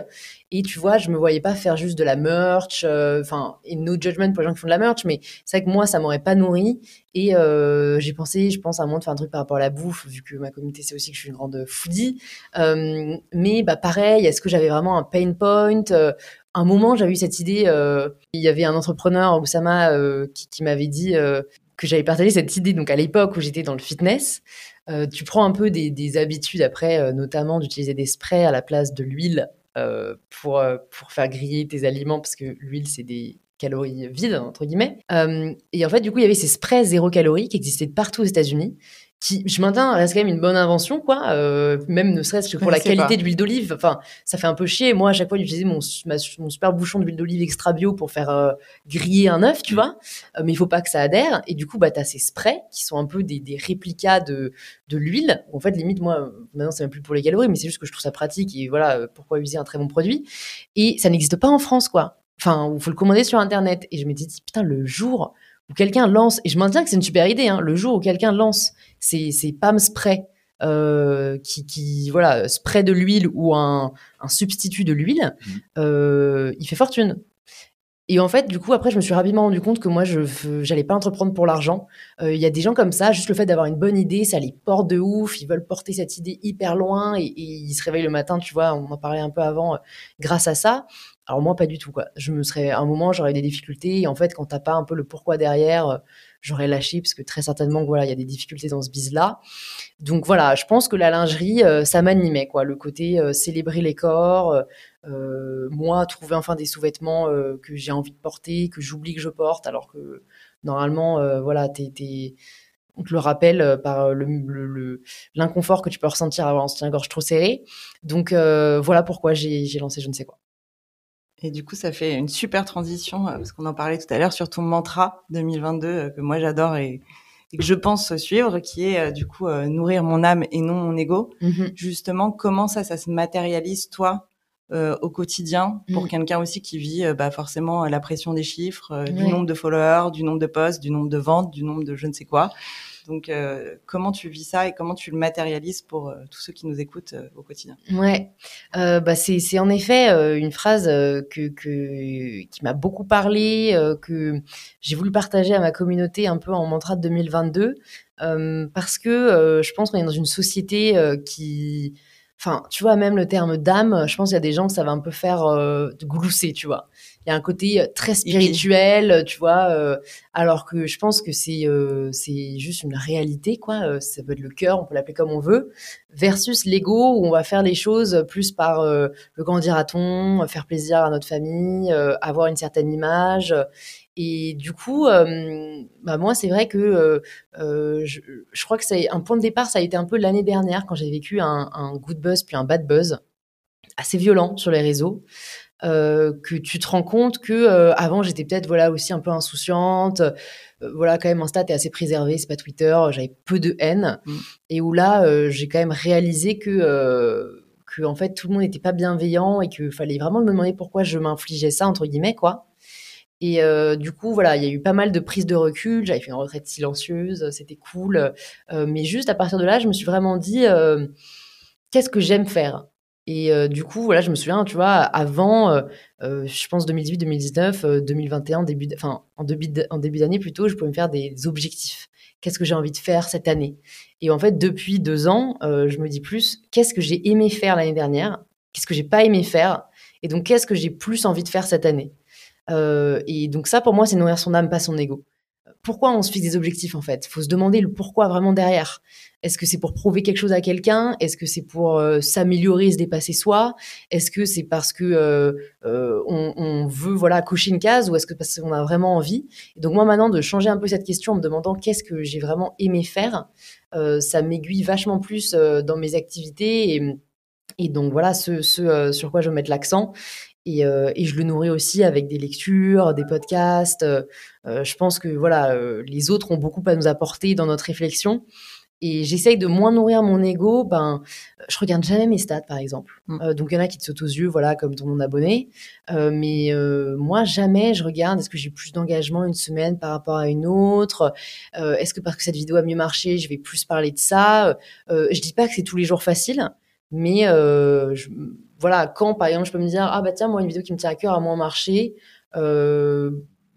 Speaker 3: Et tu vois, je me voyais pas faire juste de la merch, euh, enfin, et no judgment pour les gens qui font de la merch, mais c'est vrai que moi, ça m'aurait pas nourri. Et euh, j'ai pensé, je pense à un moment de faire un truc par rapport à la bouffe, vu que ma communauté c'est aussi que je suis une grande foodie. mais bah pareil, est-ce que j'avais vraiment un pain point un moment, j'avais eu cette idée. il y avait un entrepreneur, Oussama, qui, qui m'avait dit que j'avais partagé cette idée. Donc à l'époque où j'étais dans le fitness, euh, tu prends un peu des, habitudes après, euh, notamment d'utiliser des sprays à la place de l'huile euh, pour, pour faire griller tes aliments, parce que l'huile, c'est des calories vides, entre guillemets. et en fait, du coup, il y avait ces sprays zéro calorie qui existaient partout aux États-Unis qui, je maintiens, reste quand même une bonne invention, quoi. Euh, même ne serait-ce que pour la qualité d'huile d'olive. Enfin, ça fait un peu chier. Moi, à chaque fois, d'utiliser mon, mon super bouchon d'huile d'olive extra bio pour faire euh, griller un œuf, tu mm. vois. Euh, mais il faut pas que ça adhère. Et du coup, bah, t'as ces sprays qui sont un peu des, des réplicas de, de l'huile. En fait, limite, moi, maintenant, c'est même plus pour les calories, mais c'est juste que je trouve ça pratique et voilà, pourquoi utiliser un très bon produit. Et ça n'existe pas en France, quoi. Enfin, il faut le commander sur Internet. Et je me dis, putain, le jour où quelqu'un lance, et je maintiens que c'est une super idée, hein, le jour où quelqu'un lance ces, ces PAM spray euh, qui, qui, voilà, spray de l'huile ou un, un substitut de l'huile, mmh. euh, il fait fortune. Et en fait, du coup, après, je me suis rapidement rendu compte que moi, je j'allais pas entreprendre pour l'argent. Euh, il y a des gens comme ça, juste le fait d'avoir une bonne idée, ça les porte de ouf. Ils veulent porter cette idée hyper loin et, et ils se réveillent le matin, tu vois. On en parlait un peu avant, grâce à ça. Alors moi, pas du tout, quoi. Je me serais, à un moment, j'aurais eu des difficultés. Et en fait, quand t'as pas un peu le pourquoi derrière, euh, j'aurais lâché parce que très certainement, voilà, il y a des difficultés dans ce bise-là. Donc voilà, je pense que la lingerie, euh, ça m'animait, quoi. Le côté euh, célébrer les corps, moi, trouver enfin des sous-vêtements que j'ai envie de porter, que j'oublie que je porte, alors que normalement, voilà, t'es, on te le rappelle par le l'inconfort que tu peux ressentir avant un soutien-gorge trop serré. Donc voilà pourquoi j'ai lancé je ne sais quoi.
Speaker 4: Et du coup, ça fait une super transition, parce qu'on en parlait tout à l'heure, sur ton mantra 2022, que moi j'adore et, et, que je pense suivre, qui est du coup nourrir mon âme et non mon ego. Mmh Justement, comment ça, ça se matérialise, toi, euh, au quotidien pour mmh. quelqu'un aussi qui vit euh, bah, forcément la pression des chiffres, euh, du nombre de followers, du nombre de posts, du nombre de ventes, du nombre de je ne sais quoi. Donc, comment tu vis ça et comment tu le matérialises pour tous ceux qui nous écoutent au quotidien?
Speaker 3: Ouais, bah c'est en effet une phrase que, que qui m'a beaucoup parlé, que j'ai voulu partager à ma communauté un peu en mantra de 2022, parce que je pense qu'on est dans une société qui Enfin, tu vois, même le terme d'âme, je pense qu'il y a des gens que ça va un peu faire euh, glousser, tu vois. Il y a un côté euh, très spirituel, tu vois, euh, alors que je pense que c'est euh, c'est juste une réalité, quoi. ça peut être le cœur, on peut l'appeler comme on veut, versus l'ego où on va faire les choses plus par le grand dira-t-on, faire plaisir à notre famille, avoir une certaine image. Et du coup, euh, bah moi, c'est vrai que euh, euh, je, je, crois que c'est un point de départ, ça a été un peu l'année dernière quand j'ai vécu un, un, good buzz puis un bad buzz assez violent sur les réseaux. Euh, que tu te rends compte que euh, avant j'étais peut-être voilà aussi un peu insouciante voilà quand même Insta est assez préservé c'est pas Twitter j'avais peu de haine mmh. et où là j'ai quand même réalisé que que en fait tout le monde n'était pas bienveillant et qu'il fallait vraiment me demander pourquoi je m'infligeais ça entre guillemets quoi et euh, du coup, voilà, il y a eu pas mal de prises de recul. J'avais fait une retraite silencieuse, c'était cool. Euh, mais juste à partir de là, je me suis vraiment dit, euh, qu'est-ce que j'aime faire? Et euh, du coup, voilà, je me souviens, tu vois, avant, euh, euh, je pense 2018, 2019, 2021, début, enfin en début en début d'année plutôt, je pouvais me faire des objectifs. Qu'est-ce que j'ai envie de faire cette année? Et en fait, depuis deux ans, je me dis plus, qu'est-ce que j'ai aimé faire l'année dernière? Qu'est-ce que j'ai pas aimé faire? Et donc, qu'est-ce que j'ai plus envie de faire cette année? Et donc ça, pour moi, c'est nourrir son âme, pas son ego. Pourquoi on se fixe des objectifs en fait? Faut se demander le pourquoi vraiment derrière. Est-ce que c'est pour prouver quelque chose à quelqu'un? Est-ce que c'est pour euh, s'améliorer, se dépasser soi? Est-ce que c'est parce que euh, euh, on, veut voilà cocher une case ou est-ce que parce qu'on a vraiment envie? Et donc moi maintenant de changer un peu cette question en me demandant qu'est-ce que j'ai vraiment aimé faire, ça m'aiguille vachement plus dans mes activités et, donc voilà ce, ce sur quoi je veux mettre l'accent. Et, euh, et, je le nourris aussi avec des lectures, des podcasts. Euh, euh je pense que voilà, euh, les autres ont beaucoup à nous apporter dans notre réflexion. Et j'essaye de moins nourrir mon ego. Ben, je regarde jamais mes stats, par exemple. Mm. Donc il y en a qui te sautent aux yeux, voilà, comme ton abonné. mais moi, jamais je regarde. Est-ce que j'ai plus d'engagement une semaine par rapport à une autre? Est-ce que parce que cette vidéo a mieux marché, je vais plus parler de ça? Je dis pas que c'est tous les jours facile, mais je, voilà, quand par exemple je peux me dire ah bah tiens moi une vidéo qui me tient à cœur a moins marché, euh,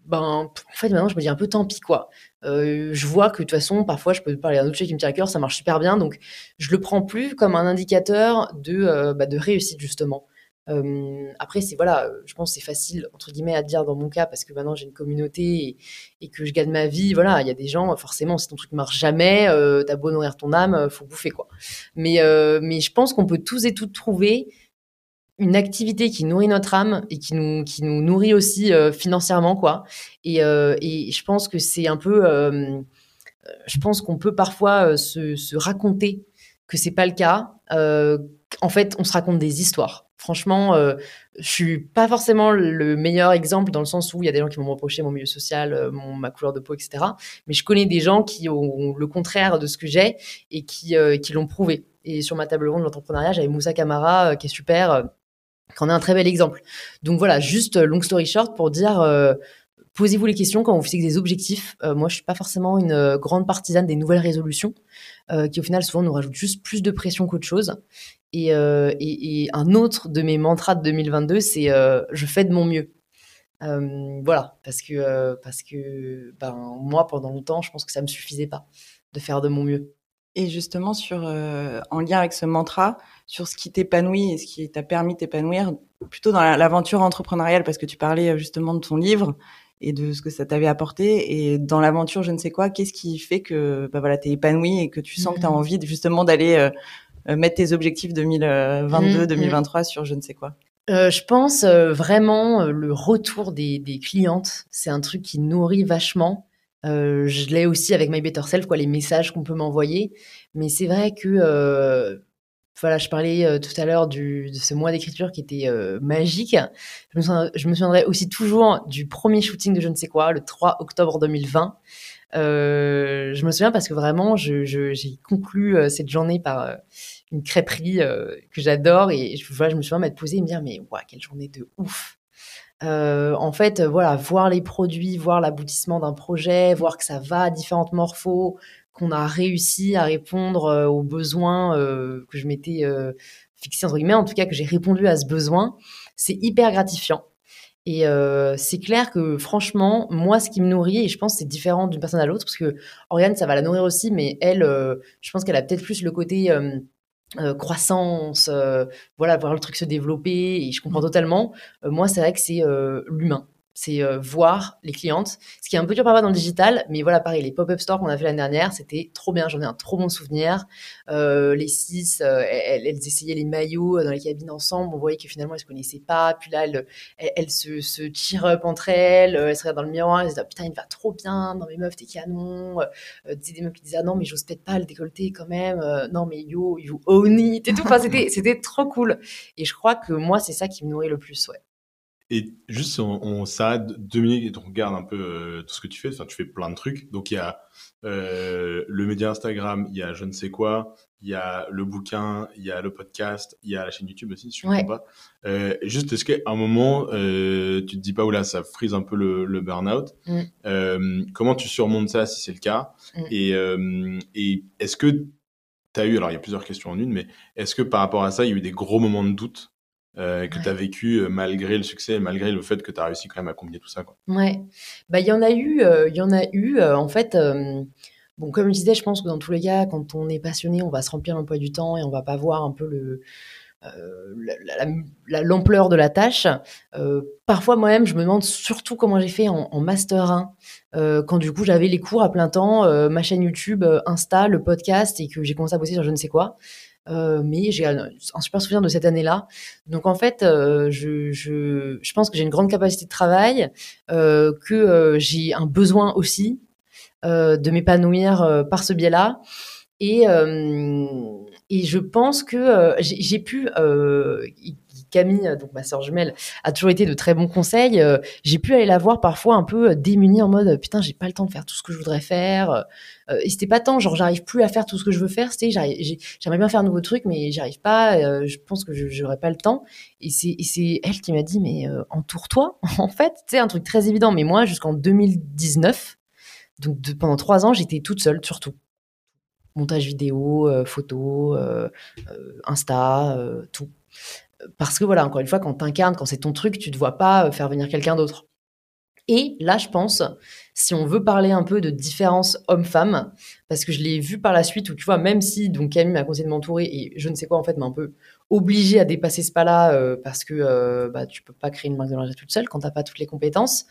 Speaker 3: ben en fait maintenant je me dis un peu tant pis quoi. Euh, je vois que de toute façon parfois je peux parler d'un autre chose qui me tient à cœur, ça marche super bien donc je le prends plus comme un indicateur de euh, bah, de réussite justement. Après, c'est voilà, je pense c'est facile entre guillemets à dire dans mon cas parce que maintenant j'ai une communauté et, que je gagne ma vie. Voilà, il y a des gens forcément si ton truc marche jamais, t'as beau nourrir ton âme, faut bouffer quoi. Mais mais je pense qu'on peut tous et toutes trouver une activité qui nourrit notre âme et qui nous qui nous nourrit aussi euh, financièrement quoi. Et, euh, et je pense que c'est un peu euh, je pense qu'on peut parfois se, se, raconter que c'est pas le cas. En fait on se raconte des histoires. Franchement je suis pas forcément le meilleur exemple dans le sens où il y a des gens qui vont me reprocher mon milieu social mon ma couleur de peau etc mais je connais des gens qui ont le contraire de ce que j'ai et qui qui l'ont prouvé. Et sur ma table ronde de l'entrepreneuriat j'avais Moussa Camara qui est super qu'on a un très bel exemple. Donc voilà, juste euh, long story short pour dire euh, posez-vous les questions quand vous fixez des objectifs. Euh, moi, je suis pas forcément une grande partisane des nouvelles résolutions, qui au final souvent nous rajoutent juste plus de pression qu'autre chose. Et, et, et, un autre de mes mantras de 2022, c'est je fais de mon mieux. voilà, parce que parce que ben moi pendant longtemps, je pense que ça me suffisait pas de faire de mon mieux.
Speaker 4: Et justement, sur, euh, en lien avec ce mantra, sur ce qui t'épanouit et ce qui t'a permis de t'épanouir, plutôt dans l'aventure entrepreneuriale, parce que tu parlais euh, justement de ton livre et de ce que ça t'avait apporté, et dans l'aventure, je ne sais quoi, qu'est-ce qui fait que bah voilà, t'es épanoui et que tu sens que tu as mmh. envie de, justement d'aller euh, mettre tes objectifs 2022, 2023 mmh, mmh. sur je ne sais quoi?
Speaker 3: Euh, je pense vraiment le retour des, des clientes, c'est un truc qui nourrit vachement. Euh, je l'ai aussi avec My Better Self, quoi, les messages qu'on peut m'envoyer. Mais c'est vrai que, euh, voilà, je parlais euh, tout à l'heure de ce mois d'écriture qui était euh, magique. Je me, souviendrai, aussi toujours du premier shooting de je ne sais quoi, le 3 octobre 2020. Euh, je me souviens parce que vraiment, j'ai je, conclu cette journée par une crêperie que j'adore et je, voilà, je me souviens m'être posée et me dire mais ouais, quelle journée de ouf euh, en fait, voilà, voir les produits, voir l'aboutissement d'un projet, voir que ça va à différentes morphos, qu'on a réussi à répondre euh, aux besoins euh, que je m'étais euh, fixé entre guillemets, en tout cas que j'ai répondu à ce besoin, c'est hyper gratifiant. Et euh, c'est clair que franchement, moi, ce qui me nourrit, et je pense c'est différent d'une personne à l'autre, parce que Oriane, ça va la nourrir aussi, mais elle, je pense qu'elle a peut-être plus le côté euh, croissance, euh, voilà, voir le truc se développer, et je comprends mmh. totalement. Euh, moi, c'est vrai que c'est l'humain c'est euh, voir les clientes. Ce qui est un peu dur parfois dans le digital, mais voilà, pareil, les pop-up stores qu'on a fait l'année dernière, c'était trop bien. J'en ai un trop bon souvenir. Euh, les six, euh, elles, elles, essayaient les maillots dans les cabines ensemble. On voyait que finalement, elles se connaissaient pas. Puis là, elles, elles, se, se up entre elles. Elles se regardent dans le miroir. Elles se disent, oh, putain, il va trop bien. Non, mais meuf, t'es canon. Euh, des meufs qui disaient, ah, non, mais j'ose peut-être pas le décolleter quand même. non, mais yo, you own it et tout. Enfin, c'était trop cool. Et je crois que moi, c'est ça qui me nourrit le plus, ouais.
Speaker 2: Et juste, on, on s'arrête deux minutes et on regarde un peu euh, tout ce que tu fais. Enfin, tu fais plein de trucs. Donc, il y a euh, le média Instagram, il y a je ne sais quoi, il y a le bouquin, il y a le podcast, il y a la chaîne YouTube aussi, si je ne ouais. pas. Euh, juste, est-ce qu'à un moment, euh, tu te dis pas, là ça frise un peu le, le burn-out mm. Comment tu surmontes ça si c'est le cas mm. Et, et est-ce que tu as eu, alors il y a plusieurs questions en une, mais est-ce que par rapport à ça, il y a eu des gros moments de doute euh, que ouais. tu as vécu euh, malgré le succès, malgré le fait que tu as réussi quand même à combiner tout ça quoi.
Speaker 3: Ouais. Bah il y en a eu euh, il y en a eu en fait bon comme je disais, je pense que dans tous les cas quand on est passionné, on va se remplir l'emploi du temps et on va pas voir un peu le l'ampleur de la tâche. Euh, parfois, moi-même, je me demande surtout comment j'ai fait en, en Master 1, euh, quand du coup j'avais les cours à plein temps, ma chaîne YouTube, Insta, le podcast, et que j'ai commencé à bosser sur je ne sais quoi. Euh, mais j'ai un, un, super souvenir de cette année-là. Donc en fait, euh, je, je, je, pense que j'ai une grande capacité de travail, euh, que j'ai un besoin aussi de m'épanouir par ce biais-là. Et, et je pense que j'ai pu Camille, euh, donc ma sœur jumelle, a toujours été de très bons conseils. Euh, j'ai pu aller la voir parfois un peu euh, démunie en mode putain, j'ai pas le temps de faire tout ce que je voudrais faire. et c'était pas tant genre j'arrive plus à faire tout ce que je veux faire. C'était j'aimerais bien faire un nouveau truc, mais j'arrive pas. je pense que j'aurais pas le temps. Et c'est elle qui m'a dit mais entoure-toi. en fait, c'est un truc très évident. Mais moi, jusqu'en 2019, donc pendant trois ans, j'étais toute seule surtout montage vidéo, euh, photo, Insta, tout parce que voilà, encore une fois, quand t'incarnes, quand c'est ton truc, tu ne te vois pas euh, faire venir quelqu'un d'autre. Et là, je pense, si on veut parler un peu de différence homme-femme, parce que je l'ai vu par la suite, où tu vois, même si donc Camille m'a conseillé de m'entourer, et je ne sais quoi en fait, m'a un peu obligé à dépasser ce pas-là, euh, parce que euh, bah, tu peux pas créer une marque de lingerie toute seule quand t'as pas toutes les compétences.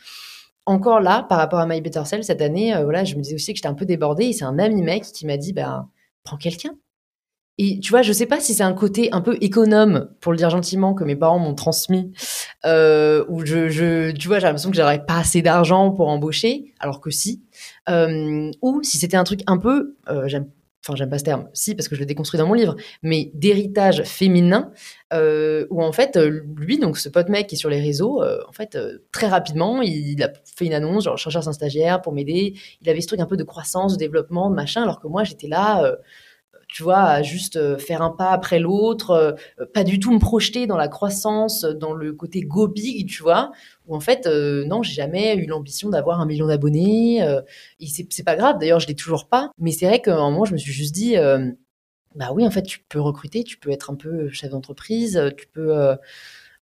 Speaker 3: Encore là, par rapport à My Better Self, cette année, euh, voilà, je me disais aussi que j'étais un peu débordée, et c'est un ami mec qui m'a dit, bah, prends quelqu'un. Et tu vois, je sais pas si c'est un côté un peu économe, pour le dire gentiment, que mes parents m'ont transmis, euh, où je, je, tu vois, j'ai l'impression que j'aurais pas assez d'argent pour embaucher, alors que si, euh, ou si c'était un truc un peu, euh, j'aime, enfin j'aime pas ce terme, si parce que je le déconstruis dans mon livre, mais d'héritage féminin, euh, où en fait lui, donc ce pote mec qui est sur les réseaux, en fait très rapidement, il, il, a fait une annonce, genre chercheur un stagiaire pour m'aider, il avait ce truc un peu de croissance, de développement, de machin, alors que moi j'étais là tu vois, à juste euh, faire un pas après l'autre, euh, pas du tout me projeter dans la croissance, dans le côté go big, tu vois, où en fait, euh, non, j'ai jamais eu l'ambition d'avoir un million d'abonnés, euh, et c'est pas grave, d'ailleurs, je l'ai toujours pas, mais c'est vrai qu'à un moment, je me suis juste dit, euh, bah oui, en fait, tu peux recruter, tu peux être un peu chef d'entreprise, tu peux...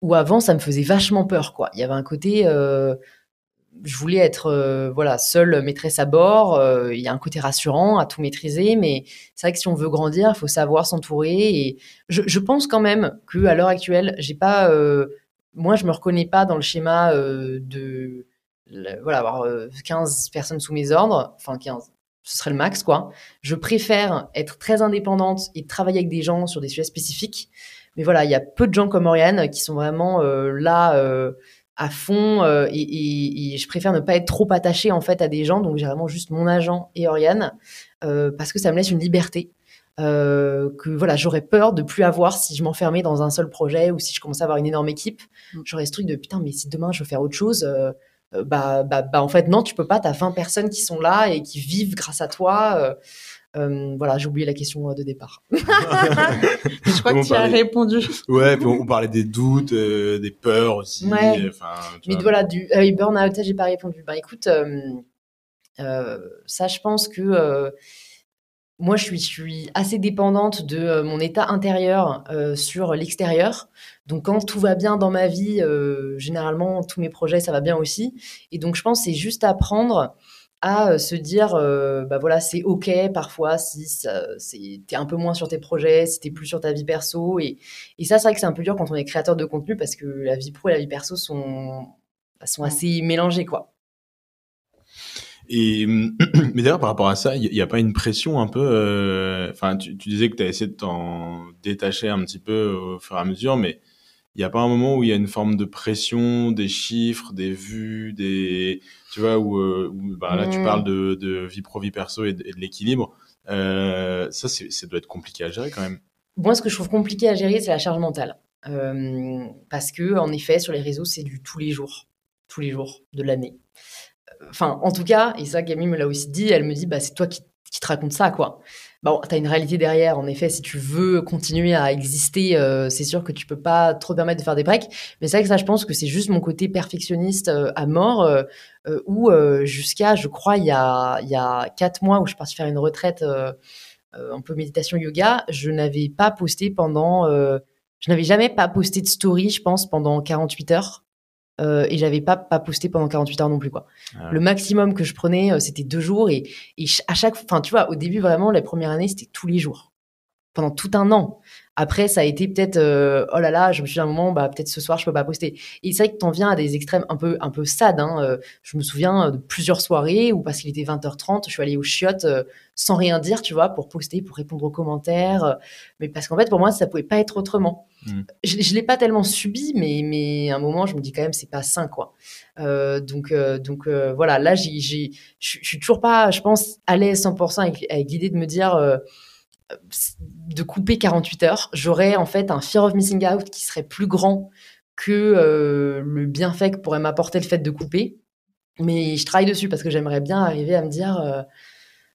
Speaker 3: ou avant, ça me faisait vachement peur, quoi. Il y avait un côté je voulais être euh, voilà seule maîtresse à bord. Euh, il y a un côté rassurant à tout maîtriser, mais c'est vrai que si on veut grandir, il faut savoir s'entourer. Et je, pense quand même que à l'heure actuelle, j'ai pas, euh, moi, je me reconnais pas dans le schéma de voilà avoir 15 personnes sous mes ordres, enfin 15. Ce serait le max, quoi. Je préfère être très indépendante et travailler avec des gens sur des sujets spécifiques. Mais voilà, il y a peu de gens comme Oriane qui sont vraiment là à fond euh, et, et, je préfère ne pas être trop attachée en fait à des gens. Donc j'ai vraiment juste mon agent et Oriane euh, parce que ça me laisse une liberté. Euh, que voilà, j'aurais peur de plus avoir si je m'enfermais dans un seul projet ou si je commençais à avoir une énorme équipe. Mm. J'aurais ce truc de putain, mais si demain je veux faire autre chose, bah, bah, bah, en fait, non, tu peux pas. Tu as 20 personnes qui sont là et qui vivent grâce à toi. Euh, voilà, j'ai oublié la question de départ.
Speaker 4: je crois que tu as répondu.
Speaker 2: Ouais, puis on, parlait des doutes, des peurs aussi. Ouais.
Speaker 3: Mais voilà, du burn-out, j'ai pas répondu. Bah écoute, ça, je pense que moi, je suis, je suis, assez dépendante de euh, mon état intérieur euh, sur l'extérieur. Donc, quand tout va bien dans ma vie, euh, généralement, tous mes projets, ça va bien aussi. Et donc, je pense c'est juste apprendre à se dire, bah voilà, c'est OK parfois si t'es un peu moins sur tes projets, si t'es plus sur ta vie perso. Et, et ça, c'est vrai que c'est un peu dur quand on est créateur de contenu parce que la vie pro et la vie perso sont, sont assez mélangées, quoi.
Speaker 2: Et mais d'ailleurs par rapport à ça, il n'y a pas une pression un peu. Euh, enfin, tu, tu, disais que tu as essayé de t'en détacher un petit peu au fur et à mesure, mais il n'y a pas un moment où il y a une forme de pression, des chiffres, des vues, des tu vois où, euh, bah, là tu parles de, de, vie pro vie perso et de, de l'équilibre. Euh, ça, ça doit être compliqué à gérer quand même.
Speaker 3: Moi, ce que je trouve compliqué à gérer, c'est la charge mentale, euh, parce que en effet, sur les réseaux, c'est du tous les jours, tous les jours de l'année enfin, en tout cas, et ça, Camille me l'a aussi dit, elle me dit, bah, c'est toi qui, te raconte ça, quoi. Bon, t'as une réalité derrière. En effet, si tu veux continuer à exister, euh, c'est sûr que tu peux pas trop permettre de faire des breaks. Mais c'est vrai que ça, je pense que c'est juste mon côté perfectionniste euh, à mort, euh, où jusqu'à, je crois, il y a, il y a quatre mois où je suis partie faire une retraite un peu méditation yoga, je n'avais pas posté pendant, je n'avais jamais pas posté de story, je pense, pendant 48 heures. Euh, et j'avais pas pas posté pendant 48 heures non plus quoi. Ah le maximum que je prenais euh, c'était deux jours et, et à chaque enfin tu vois au début vraiment la première année c'était tous les jours pendant tout un an. Après, ça a été peut-être, euh, oh là là, je me suis dit à un moment, bah, peut-être ce soir, je peux pas poster. Et c'est vrai que t'en viens à des extrêmes un peu, un peu sad. Hein. Euh, je me souviens de plusieurs soirées où, parce qu'il était 20h30, je suis allée au chiottes euh, sans rien dire, tu vois, pour poster, pour répondre aux commentaires. mais parce qu'en fait, pour moi, ça pouvait pas être autrement. Mmh. Je, je l'ai pas tellement subi, mais, mais à un moment, je me dis quand même, c'est pas sain, quoi. donc, donc voilà, là, je suis toujours pas, je pense, à l'aise 100% avec, avec l'idée de me dire de couper 48 heures, j'aurais en fait un fear of missing out qui serait plus grand que euh, le bienfait que pourrait m'apporter le fait de couper. Mais je travaille dessus parce que j'aimerais bien arriver à me dire, euh,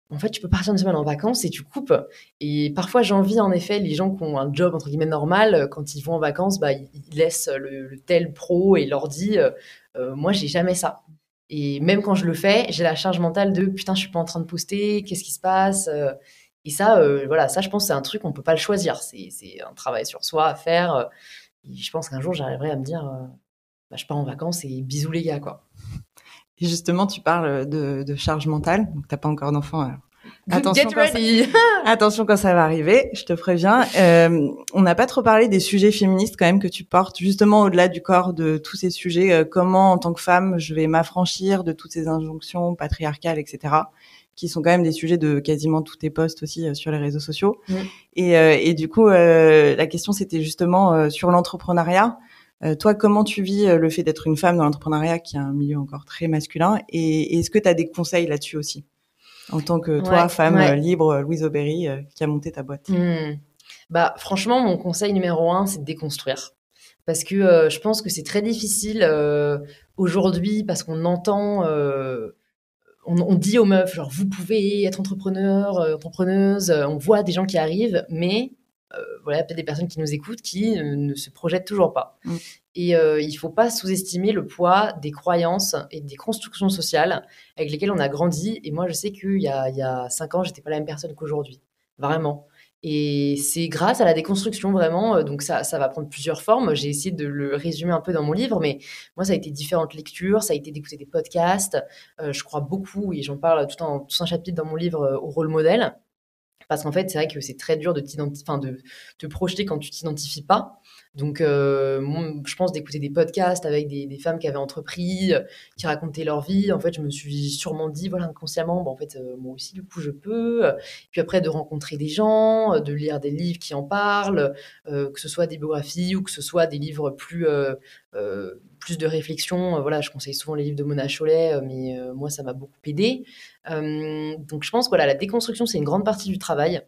Speaker 3: en fait, tu peux partir une semaine en vacances et tu coupes. Et parfois, j'envie en effet les gens qui ont un job entre guillemets normal, quand ils vont en vacances, bah, ils laissent le, tel pro et leur dit, euh, moi, j'ai jamais ça. Et même quand je le fais, j'ai la charge mentale de putain, je suis pas en train de poster, qu'est-ce qui se passe et ça, euh, voilà, ça, je pense, c'est un truc qu'on peut pas le choisir. C'est un travail sur soi à faire. Euh, je pense qu'un jour, j'arriverai à me dire, euh, bah, je pars en vacances et bisous les gars, quoi.
Speaker 4: Et justement, tu parles de, charge mentale. Donc, t'as pas encore d'enfant.
Speaker 3: Attention quand, ça...
Speaker 4: Attention quand ça va arriver, je te préviens. on n'a pas trop parlé des sujets féministes quand même que tu portes, justement au-delà du corps de tous ces sujets. comment, en tant que femme, je vais m'affranchir de toutes ces injonctions patriarcales, etc qui sont quand même des sujets de quasiment tous tes posts aussi euh, sur les réseaux sociaux. Et, euh, et, du coup, euh, la question c'était justement sur l'entrepreneuriat. toi, comment tu vis le fait d'être une femme dans l'entrepreneuriat, qui est un milieu encore très masculin? Et, est-ce que tu as des conseils là-dessus aussi? En tant que toi, femme libre, Louise Aubéry, qui a monté ta boîte
Speaker 3: hmm. Bah, franchement, mon conseil numéro un, c'est de déconstruire. Parce que je pense que c'est très difficile aujourd'hui, parce qu'on entend on, dit aux meufs, genre, vous pouvez être entrepreneur, euh, entrepreneuse, euh, on voit des gens qui arrivent, mais euh, voilà, peut-être des personnes qui nous écoutent qui ne se projettent toujours pas. Mm. Et il ne faut pas sous-estimer le poids des croyances et des constructions sociales avec lesquelles on a grandi. Et moi, je sais qu'il y a, il y a cinq ans, j'étais pas la même personne qu'aujourd'hui. Vraiment. Et c'est grâce à la déconstruction vraiment, euh, donc ça, ça va prendre plusieurs formes. J'ai essayé de le résumer un peu dans mon livre, mais moi ça a été différentes lectures, ça a été d'écouter des podcasts. Euh, je crois beaucoup, et j'en parle tout, en, tout un chapitre dans mon livre euh, au rôle modèle, parce qu'en fait c'est vrai que c'est très dur de, de te projeter quand tu t'identifies pas. Donc, euh, je pense d'écouter des podcasts avec des, femmes qui avaient entrepris, qui racontaient leur vie. En fait, je me suis sûrement dit, voilà, inconsciemment, bon, en fait, euh, moi aussi, du coup, je peux. Puis après, de rencontrer des gens, de lire des livres qui en parlent, euh, que ce soit des biographies ou que ce soit des livres plus, plus de réflexion. Voilà, je conseille souvent les livres de Mona Chollet, euh, mais moi, ça m'a beaucoup aidé. Donc, je pense voilà, la déconstruction, c'est une grande partie du travail.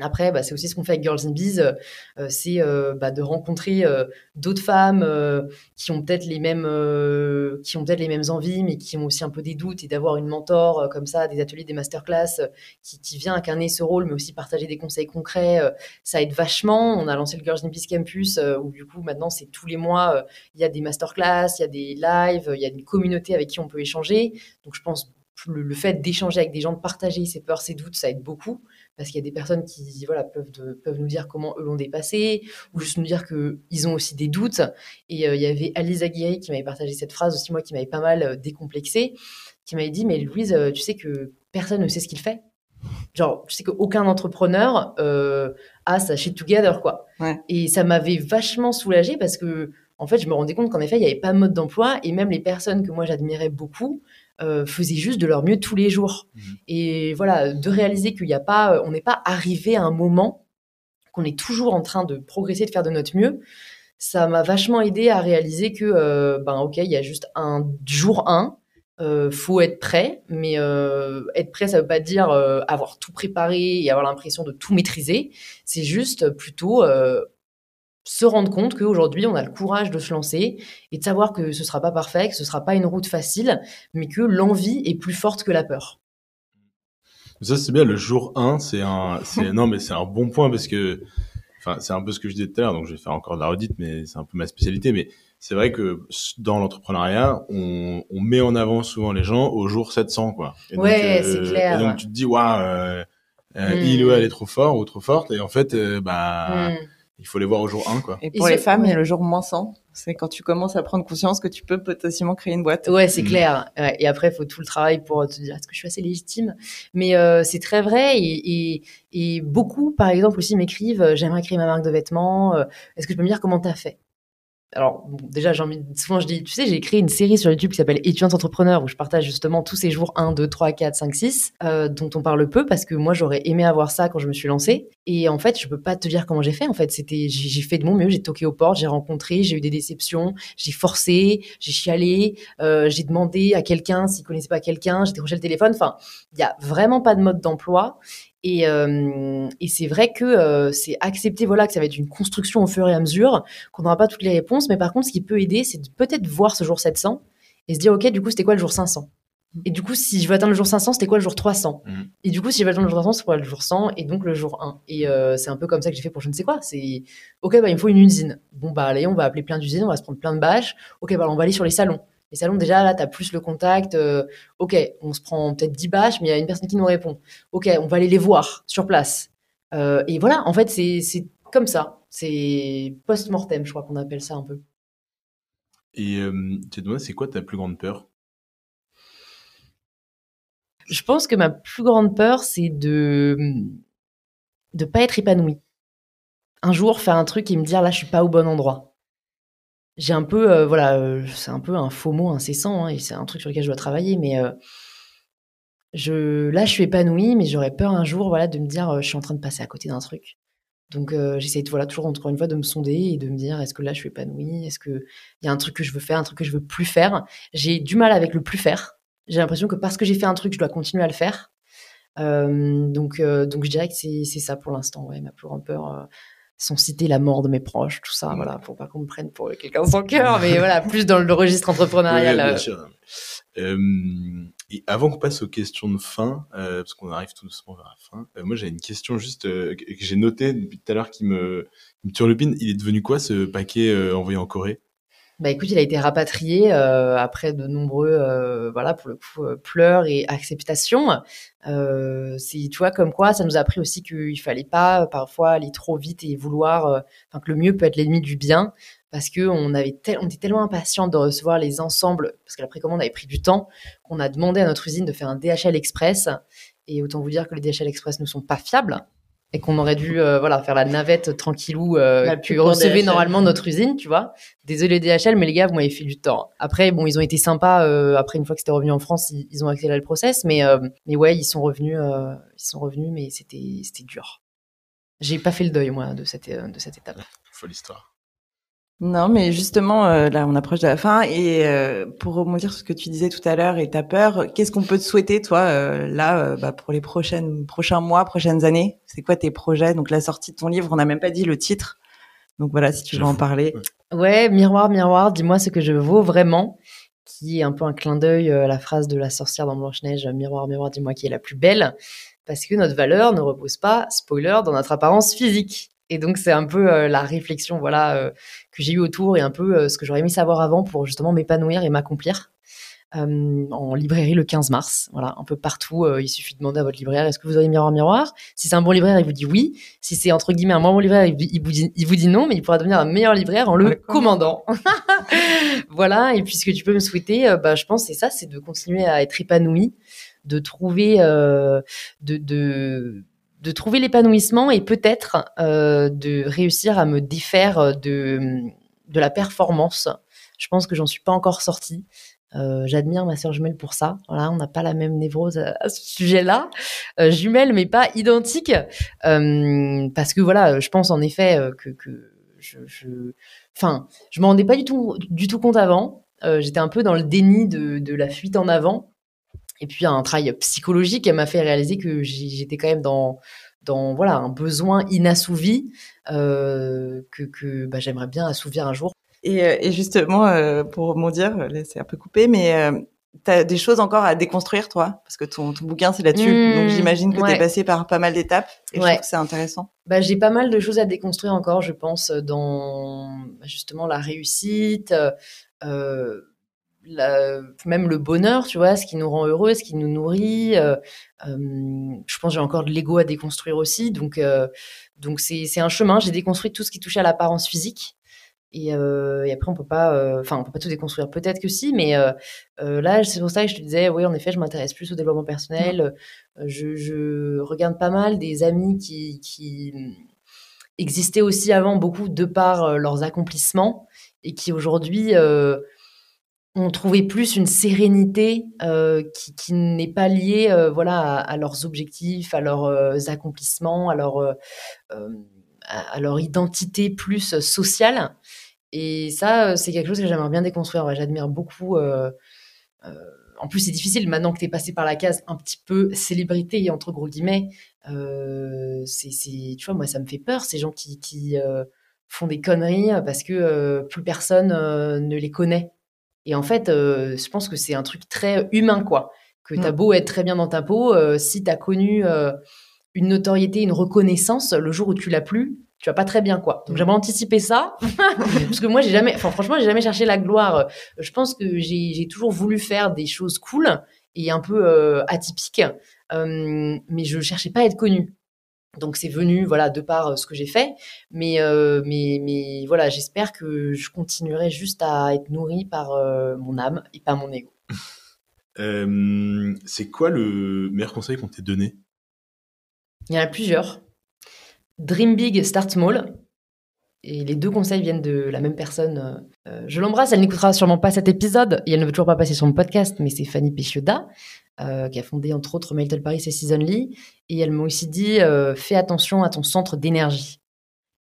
Speaker 3: Après, bah, c'est aussi ce qu'on fait avec Girls in Bees, euh, c'est euh, bah, de rencontrer euh, d'autres femmes euh, qui ont peut-être les mêmes, euh, qui ont peut-être les mêmes envies, mais qui ont aussi un peu des doutes, et d'avoir une mentor euh, comme ça, des ateliers, des masterclass, euh, qui, qui vient incarner ce rôle, mais aussi partager des conseils concrets, euh, ça aide vachement. On a lancé le Girls in Bees Campus, euh, où du coup maintenant c'est tous les mois, euh, il y a des masterclass, il y a des lives, il y a une communauté avec qui on peut échanger. Donc je pense le, le fait d'échanger avec des gens, de partager ses peurs, ses doutes, ça aide beaucoup. Parce qu'il y a des personnes qui voilà peuvent de- peuvent nous dire comment eux l'ont dépassé ou juste nous dire que ils ont aussi des doutes. Et euh, il y avait Alice Aguirre qui m'avait partagé cette phrase aussi moi qui m'avait pas mal euh, décomplexée qui m'avait dit mais Louise euh, tu sais que personne ne sait ce qu'il fait. Genre tu sais qu'aucun entrepreneur a sa shit together quoi.
Speaker 4: Ouais.
Speaker 3: et ça m'avait vachement soulagée parce que en fait je me rendais compte qu'en effet il n'y avait pas de mode d'emploi et même les personnes que moi j'admirais beaucoup euh, faisaient juste de leur mieux tous les jours
Speaker 2: Mhm.
Speaker 3: et voilà de réaliser qu'il n'y a pas on n'est pas arrivé à un moment qu'on est toujours en train de progresser de faire de notre mieux ça m'a vachement aidé à réaliser que euh, ben ok il y a juste un jour 1 euh, faut être prêt mais euh, être prêt ça veut pas dire euh, avoir tout préparé et avoir l'impression de tout maîtriser c'est juste plutôt euh, se rendre compte qu'aujourd'hui on a le courage de se lancer et de savoir que ce sera pas parfait que ce sera pas une route facile mais que l'envie est plus forte que la peur
Speaker 2: Ça, c'est bien. Le jour 1, c'est un, non, mais c'est un bon point parce que, enfin, c'est un peu ce que je disais tout à l'heure, donc je vais faire encore de la redite, mais c'est un peu ma spécialité. Mais c'est vrai que dans l'entrepreneuriat, on, on met en avant souvent les gens au jour 700, quoi. Et
Speaker 3: Ouais, c'est clair.
Speaker 2: Et donc, tu te dis, waouh, euh, euh,
Speaker 3: Mm.
Speaker 2: il ou elle est trop fort ou trop forte. Et en fait, euh, bah,
Speaker 3: Hmm.
Speaker 2: Il faut les voir au jour 1, quoi.
Speaker 4: Et pour
Speaker 3: Et
Speaker 4: les femmes, il y a
Speaker 3: ouais.
Speaker 4: le jour moins 100. C'est quand tu commences à prendre conscience que tu peux potentiellement créer une boîte.
Speaker 3: Ouais, c'est
Speaker 2: Mm.
Speaker 3: clair. Et après, il faut tout le travail pour te dire est-ce que je suis assez légitime? Mais euh, c'est très vrai. Et, et, et beaucoup, par exemple, aussi m'écrivent euh, j'aimerais créer ma marque de vêtements. euh, Est-ce que tu peux me dire comment t'as fait? Alors, déjà, j'ai souvent je dis, tu sais, j'ai créé une série sur YouTube qui s'appelle Étudiante Entrepreneur où je partage justement tous ces jours 1, 2, 3, 4, 5, 6, euh, dont on parle peu parce que moi j'aurais aimé avoir ça quand je me suis lancée. Et en fait, je peux pas te dire comment j'ai fait. En fait, c'était, j'ai j'ai fait de mon mieux, j'ai toqué aux portes, j'ai rencontré, j'ai eu des déceptions, j'ai forcé, j'ai chialé, euh, j'ai demandé à quelqu'un s'il connaissait pas quelqu'un, j'ai décroché le téléphone. Enfin, il y a vraiment pas de mode d'emploi. Et, euh, et c'est vrai que euh, c'est accepter voilà que ça va être une construction au fur et à mesure, qu'on n'aura pas toutes les réponses, mais par contre, ce qui peut aider, c'est de peut-être voir ce jour 700 et se dire, ok, du coup, c'était quoi le jour 500 Et du coup, si je veux atteindre le jour 500, c'était quoi le jour 300
Speaker 2: Mhm.
Speaker 3: Et du coup, si je veux atteindre le jour 300, c'est quoi le jour 100 et donc le jour 1 Et euh, c'est un peu comme ça que j'ai fait pour je ne sais quoi. C'est, ok, bah, il me faut une usine. Bon, bah, allez, on va appeler plein d'usines, on va se prendre plein de bâches. Ok, bah, on va aller sur les salons. Les salons, déjà, là, tu as plus le contact. euh, ok, on se prend peut-être 10 bâches, mais il y a une personne qui nous répond. Ok, on va aller les voir sur place. Euh, et voilà, en fait, c'est comme ça. C'est post-mortem, je crois qu'on appelle ça un peu.
Speaker 2: Et euh, tu te demandes, c'est quoi ta plus grande peur?
Speaker 3: Je pense que ma plus grande peur, c'est de de pas être épanouie. Un jour, faire un truc et me dire là, je suis pas au bon endroit. J'ai un peu, euh, voilà, euh, c'est un peu un faux mot incessant, hein, et c'est un truc sur lequel je dois travailler, mais euh, je, là, je suis épanouie, mais j'aurais peur un jour, voilà, de me dire, je suis en train de passer à côté d'un truc. Donc, j'essaie, voilà, toujours encore une fois de me sonder et de me dire, est-ce que là, je suis épanouie? Est-ce que il y a un truc que je veux faire, un truc que je veux plus faire? J'ai du mal avec le plus faire. J'ai l'impression que parce que j'ai fait un truc, je dois continuer à le faire. Donc, donc je dirais que c'est c'est ça pour l'instant, ouais, ma plus grande peur. Sans citer la mort de mes proches, tout ça, voilà, pour pas qu'on me prenne pour quelqu'un sans cœur, mais voilà, plus dans le registre entrepreneurial.
Speaker 2: Bien
Speaker 3: euh,
Speaker 2: sûr. Euh, et avant qu'on passe aux questions de fin, euh, parce qu'on arrive tout doucement vers la fin, euh, moi j'ai une question juste que j'ai notée depuis tout à l'heure qui me, qui me turlupine. Il est devenu quoi ce paquet envoyé en Corée?
Speaker 3: Bah écoute, il a été rapatrié euh, après de nombreux, euh, voilà, pour le coup, euh, pleurs et acceptations. C'est, tu vois, comme quoi, ça nous a appris aussi qu'il fallait pas parfois aller trop vite et vouloir, enfin que le mieux peut être l'ennemi du bien, parce que on avait, tel- on était tellement impatients de recevoir les ensembles, parce que la précommande avait pris du temps, qu'on a demandé à notre usine de faire un DHL Express. Et autant vous dire que les DHL Express ne sont pas fiables. Et qu'on aurait dû euh, voilà faire la navette tranquillou euh,
Speaker 4: La
Speaker 3: que
Speaker 4: pub pour
Speaker 3: recevait
Speaker 4: DHL.
Speaker 3: normalement notre usine, tu vois. Désolé DHL, mais les gars, vous m'avez fait du temps. Après, bon, ils ont été sympas. euh, après, une fois que c'était revenu en France, ils, ils ont accéléré le process, mais euh, mais ouais, ils sont revenus, euh, ils sont revenus, mais c'était c'était dur. J'ai pas fait le deuil moi de cette de cette étape.
Speaker 2: Folle histoire.
Speaker 4: Non, mais justement, euh, là, on approche de la fin. Et euh, pour rebondir sur ce que tu disais tout à l'heure et ta peur, qu'est-ce qu'on peut te souhaiter, toi, euh, là, bah, pour les prochaines, prochains mois, prochaines années? C'est quoi tes projets? Donc, la sortie de ton livre, on n'a même pas dit le titre. Donc voilà, si tu veux en parler.
Speaker 3: Ouais, miroir, miroir, dis-moi ce que je vaux vraiment, qui est un peu un clin d'œil à la phrase de la sorcière dans Blanche-Neige, miroir, miroir, dis-moi qui est la plus belle, parce que notre valeur ne repose pas, spoiler, dans notre apparence physique. Et donc c'est un peu euh, la réflexion, voilà, euh, que j'ai eu autour et un peu euh, ce que j'aurais aimé savoir avant pour justement m'épanouir et m'accomplir. Euh, en librairie le 15 mars, voilà, un peu partout. euh, il suffit de demander à votre libraire est-ce que vous aurez miroir, miroir? Si c'est un bon libraire, il vous dit oui. Si c'est entre guillemets un moins bon libraire, il, il vous dit, il vous dit non, mais il pourra devenir un meilleur libraire en le, commandant. voilà. Et puis ce que tu peux me souhaiter, euh, bah, je pense, c'est ça, c'est de continuer à être épanoui, de trouver, de, de, de trouver l'épanouissement et peut-être euh, de réussir à me défaire de, de la performance. Je pense que j'en suis pas encore sortie. Euh, J'admire ma sœur jumelle pour ça. Voilà, on n'a pas la même névrose à, ce sujet-là. Euh, jumelle, mais pas identique. Parce que voilà, je pense en effet que, que je, je, enfin, je m'en rendais pas du tout, du tout compte avant. J'étais un peu dans le déni de, de la fuite en avant. Et puis un travail psychologique, elle m'a fait réaliser que j'étais quand même dans, dans voilà un besoin inassouvi euh, que, que bah, j'aimerais bien assouvir un jour.
Speaker 4: Et, euh, et justement, euh, pour rebondir, c'est un peu coupé, mais euh, t'as des choses encore à déconstruire, toi? Parce que ton, ton bouquin, c'est là-dessus.
Speaker 3: Mmh,
Speaker 4: Donc, j'imagine que
Speaker 3: ouais.
Speaker 4: t'es passé par pas mal d'étapes. Et je
Speaker 3: Ouais.
Speaker 4: trouve que c'est intéressant.
Speaker 3: Bah, j'ai pas mal de choses à déconstruire encore, je pense, dans justement la réussite, euh, la- même le bonheur, tu vois, ce qui nous rend heureux, ce qui nous nourrit. euh, euh, je pense que j'ai encore de l'ego à déconstruire aussi, donc euh, donc c'est c'est un chemin. J'ai déconstruit tout ce qui touchait à l'apparence physique. Et, et après, on peut pas, enfin, on peut pas tout déconstruire. Peut-être que si, mais là, c'est pour ça que je te disais, oui, en effet, je m'intéresse plus au développement personnel. Je, je regarde pas mal des amis qui, qui existaient aussi avant beaucoup de par leurs accomplissements et qui aujourd'hui euh, ont trouvé plus une sérénité euh, qui, n'est pas liée, euh, voilà, à, leurs objectifs, à leurs euh, accomplissements, à leur à, leur identité plus sociale. Et ça, c'est quelque chose que j'aimerais bien déconstruire. J'admire beaucoup. en plus, c'est difficile maintenant que tu es passé par la case un petit peu célébrité, entre gros guillemets. C'est, tu vois, moi, ça me fait peur, ces gens qui, qui font des conneries parce que plus personne ne les connaît. Et en fait, euh, je pense que c'est un truc très humain, quoi. Que t'as
Speaker 4: Mm.
Speaker 3: beau être très bien dans ta peau, euh, si t'as connu euh, une notoriété, une reconnaissance, le jour où tu l'as plus, tu vas pas très bien, quoi. Donc
Speaker 4: Mm.
Speaker 3: j'aimerais anticiper ça, parce que moi, j'ai jamais, enfin, franchement, j'ai jamais cherché la gloire. Je pense que j'ai toujours voulu faire des choses cool et un peu euh, atypiques, mais je cherchais pas à être connue. Donc c'est venu, voilà, de par euh, ce que j'ai fait, mais euh, mais mais voilà, j'espère que je continuerai juste à être nourrie par euh, mon âme et pas mon ego.
Speaker 2: Euh, c'est quoi le meilleur conseil qu'on t'ait donné?
Speaker 3: Il y en a plusieurs. Dream big, start small. Et les deux conseils viennent de la même personne. Je l'embrasse, elle n'écoutera sûrement pas cet épisode et elle ne veut toujours pas passer sur mon podcast, mais c'est Fanny Péchioda, euh, qui a fondé entre autres Mailtel Paris et Seasonly. Et elle m'a aussi dit euh, fais attention à ton centre d'énergie.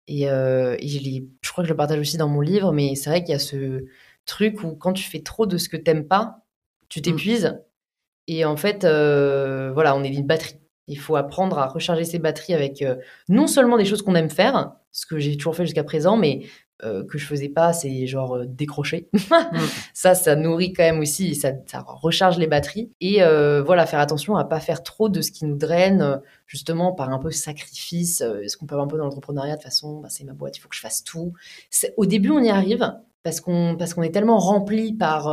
Speaker 3: Et, euh, et je, crois que je le partage aussi dans mon livre, mais c'est vrai qu'il y a ce truc où quand tu fais trop de ce que t'aimes pas, tu t'épuises. Et en fait, euh, voilà, on est une batterie. Il faut apprendre à recharger ses batteries avec non seulement des choses qu'on aime faire, ce que j'ai toujours fait jusqu'à présent, mais euh, que je faisais pas, c'est genre euh, décrocher. Ça, ça nourrit quand même aussi, ça, ça recharge les batteries. Et euh, voilà, faire attention à pas faire trop de ce qui nous draine, euh, justement par un peu sacrifice. euh, ce qu'on peut avoir un peu dans l'entrepreneuriat de façon, bah, c'est ma boîte, il faut que je fasse tout. Au début, on y arrive parce qu'on parce qu'on est tellement rempli par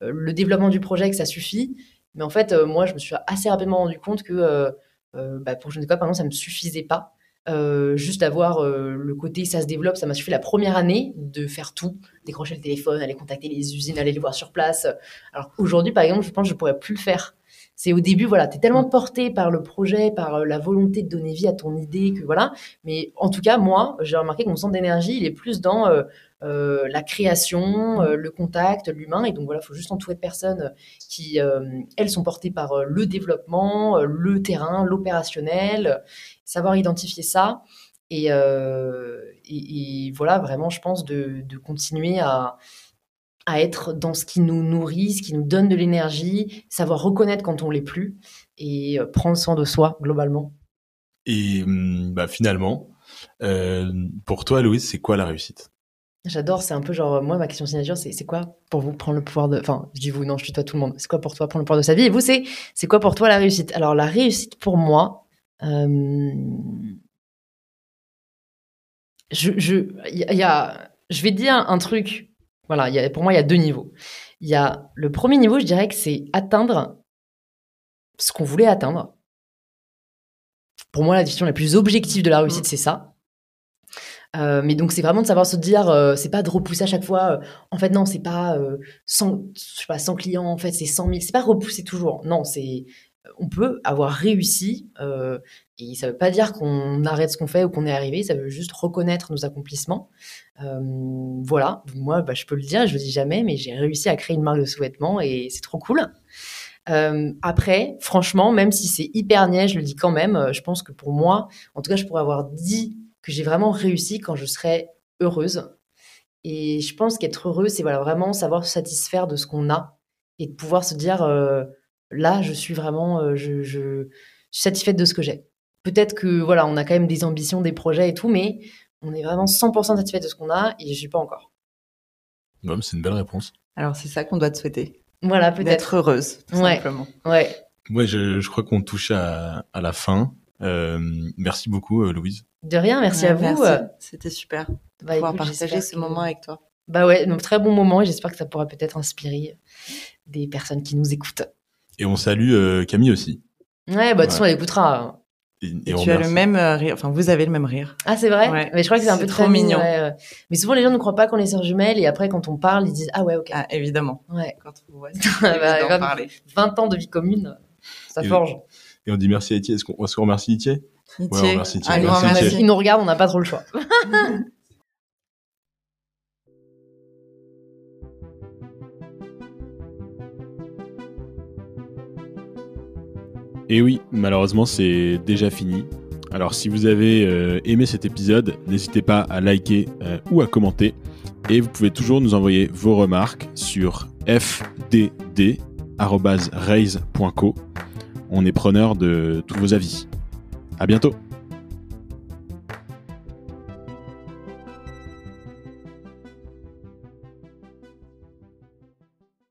Speaker 3: le développement du projet que ça suffit. Mais en fait, moi, je me suis assez rapidement rendu compte que bah, pour je ne sais quoi, par exemple, ça me suffisait pas. Euh, juste avoir euh, le côté ça se développe, ça m'a suffi la première année de faire tout, décrocher le téléphone, aller contacter les usines, aller les voir sur place. Alors aujourd'hui, par exemple, je pense que je pourrais plus le faire. C'est au début, voilà, tu es tellement porté par le projet, par euh, la volonté de donner vie à ton idée que voilà. Mais en tout cas, moi, j'ai remarqué que mon centre d'énergie, il est plus dans euh, euh, la création, le contact, l'humain. Et donc voilà, il faut juste entourer de personnes qui, elles, sont portées par le développement, le terrain, l'opérationnel, savoir identifier ça. Et, voilà, vraiment, je pense de continuer à, à être dans ce qui nous nourrit, ce qui nous donne de l'énergie, savoir reconnaître quand on l'est plus et euh, prendre soin de soi globalement.
Speaker 2: Et hum, bah, finalement, euh, pour toi, Louise, c'est quoi la réussite?
Speaker 3: J'adore, c'est un peu genre, moi, ma question signature, c'est c'est quoi pour vous prendre le pouvoir de. Enfin, je dis vous, non, je toi tout le monde. C'est quoi pour toi prendre le pouvoir de sa vie? Et vous, c'est c'est quoi pour toi la réussite? Alors, la réussite pour moi, euh... je, je, y a, je vais dire un truc voilà, y a, pour moi, il y a deux niveaux. Il y a le premier niveau, je dirais que c'est atteindre ce qu'on voulait atteindre. Pour moi, la définition la plus objective de la réussite, mm. c'est ça. Euh, mais donc c'est vraiment de savoir se dire, euh, c'est pas de repousser à chaque fois. Euh, en fait non, c'est pas 100, je sais pas 100 clients. En fait c'est 100 000. C'est pas repousser toujours. Non, c'est on peut avoir réussi euh, et ça veut pas dire qu'on arrête ce qu'on fait ou qu'on est arrivé, ça veut juste reconnaître nos accomplissements. Euh, voilà, moi bah, je peux le dire, je le dis jamais, mais j'ai réussi à créer une marque de sous-vêtements et c'est trop cool. Euh, après, franchement, même si c'est hyper niais, je le dis quand même, je pense que pour moi, en tout cas, je pourrais avoir dit que j'ai vraiment réussi quand je serais heureuse. Et je pense qu'être heureux, c'est voilà, vraiment savoir se satisfaire de ce qu'on a et de pouvoir se dire là, je suis vraiment, euh, je, je, suis satisfaite de ce que j'ai. Peut-être que voilà, on a quand même des ambitions, des projets et tout, mais on est vraiment 100% satisfait de ce qu'on a et je suis pas encore.
Speaker 2: c'est une belle réponse.
Speaker 4: Alors c'est ça qu'on doit te souhaiter.
Speaker 3: Voilà, peut-être.
Speaker 4: D'être heureuse, tout simplement.
Speaker 3: Ouais.
Speaker 2: Ouais, je, je crois qu'on touche à, à, la fin. Euh, merci beaucoup, euh, Louise.
Speaker 3: De rien, merci à vous.
Speaker 4: C'était super de bah, pouvoir partager ce moment avec toi.
Speaker 3: Bah ouais, un très bon moment et j'espère que ça pourra peut-être inspirer des personnes qui nous écoutent.
Speaker 2: Et on salue euh, Camille aussi.
Speaker 3: Ouais, bah de toute façon, elle écoutera.
Speaker 4: Et, tu as le même euh, rire, enfin vous avez le même rire.
Speaker 3: Ah c'est vrai Mais je crois que c'est un peu trop mignon. Mais souvent les gens ne croient pas qu'on est sœurs jumelles et après quand on parle ils disent ah ouais ok.
Speaker 4: Ah évidemment.
Speaker 3: Ouais.
Speaker 4: Quand on
Speaker 3: voit, bah, parler. 20 ans de vie commune, ça forge.
Speaker 2: Et on dit merci à Itier. Est-ce qu'on remercie Itier
Speaker 4: Ouais, on remercie
Speaker 3: Itier. merci, Il nous regarde, on n'a pas trop le choix.
Speaker 2: Et oui, malheureusement, c'est déjà fini. Alors si vous avez euh, aimé cet épisode, n'hésitez pas à liker euh, ou à commenter. Et vous pouvez toujours nous envoyer vos remarques sur fdd.raise.co. On est preneur de tous vos avis. À bientôt!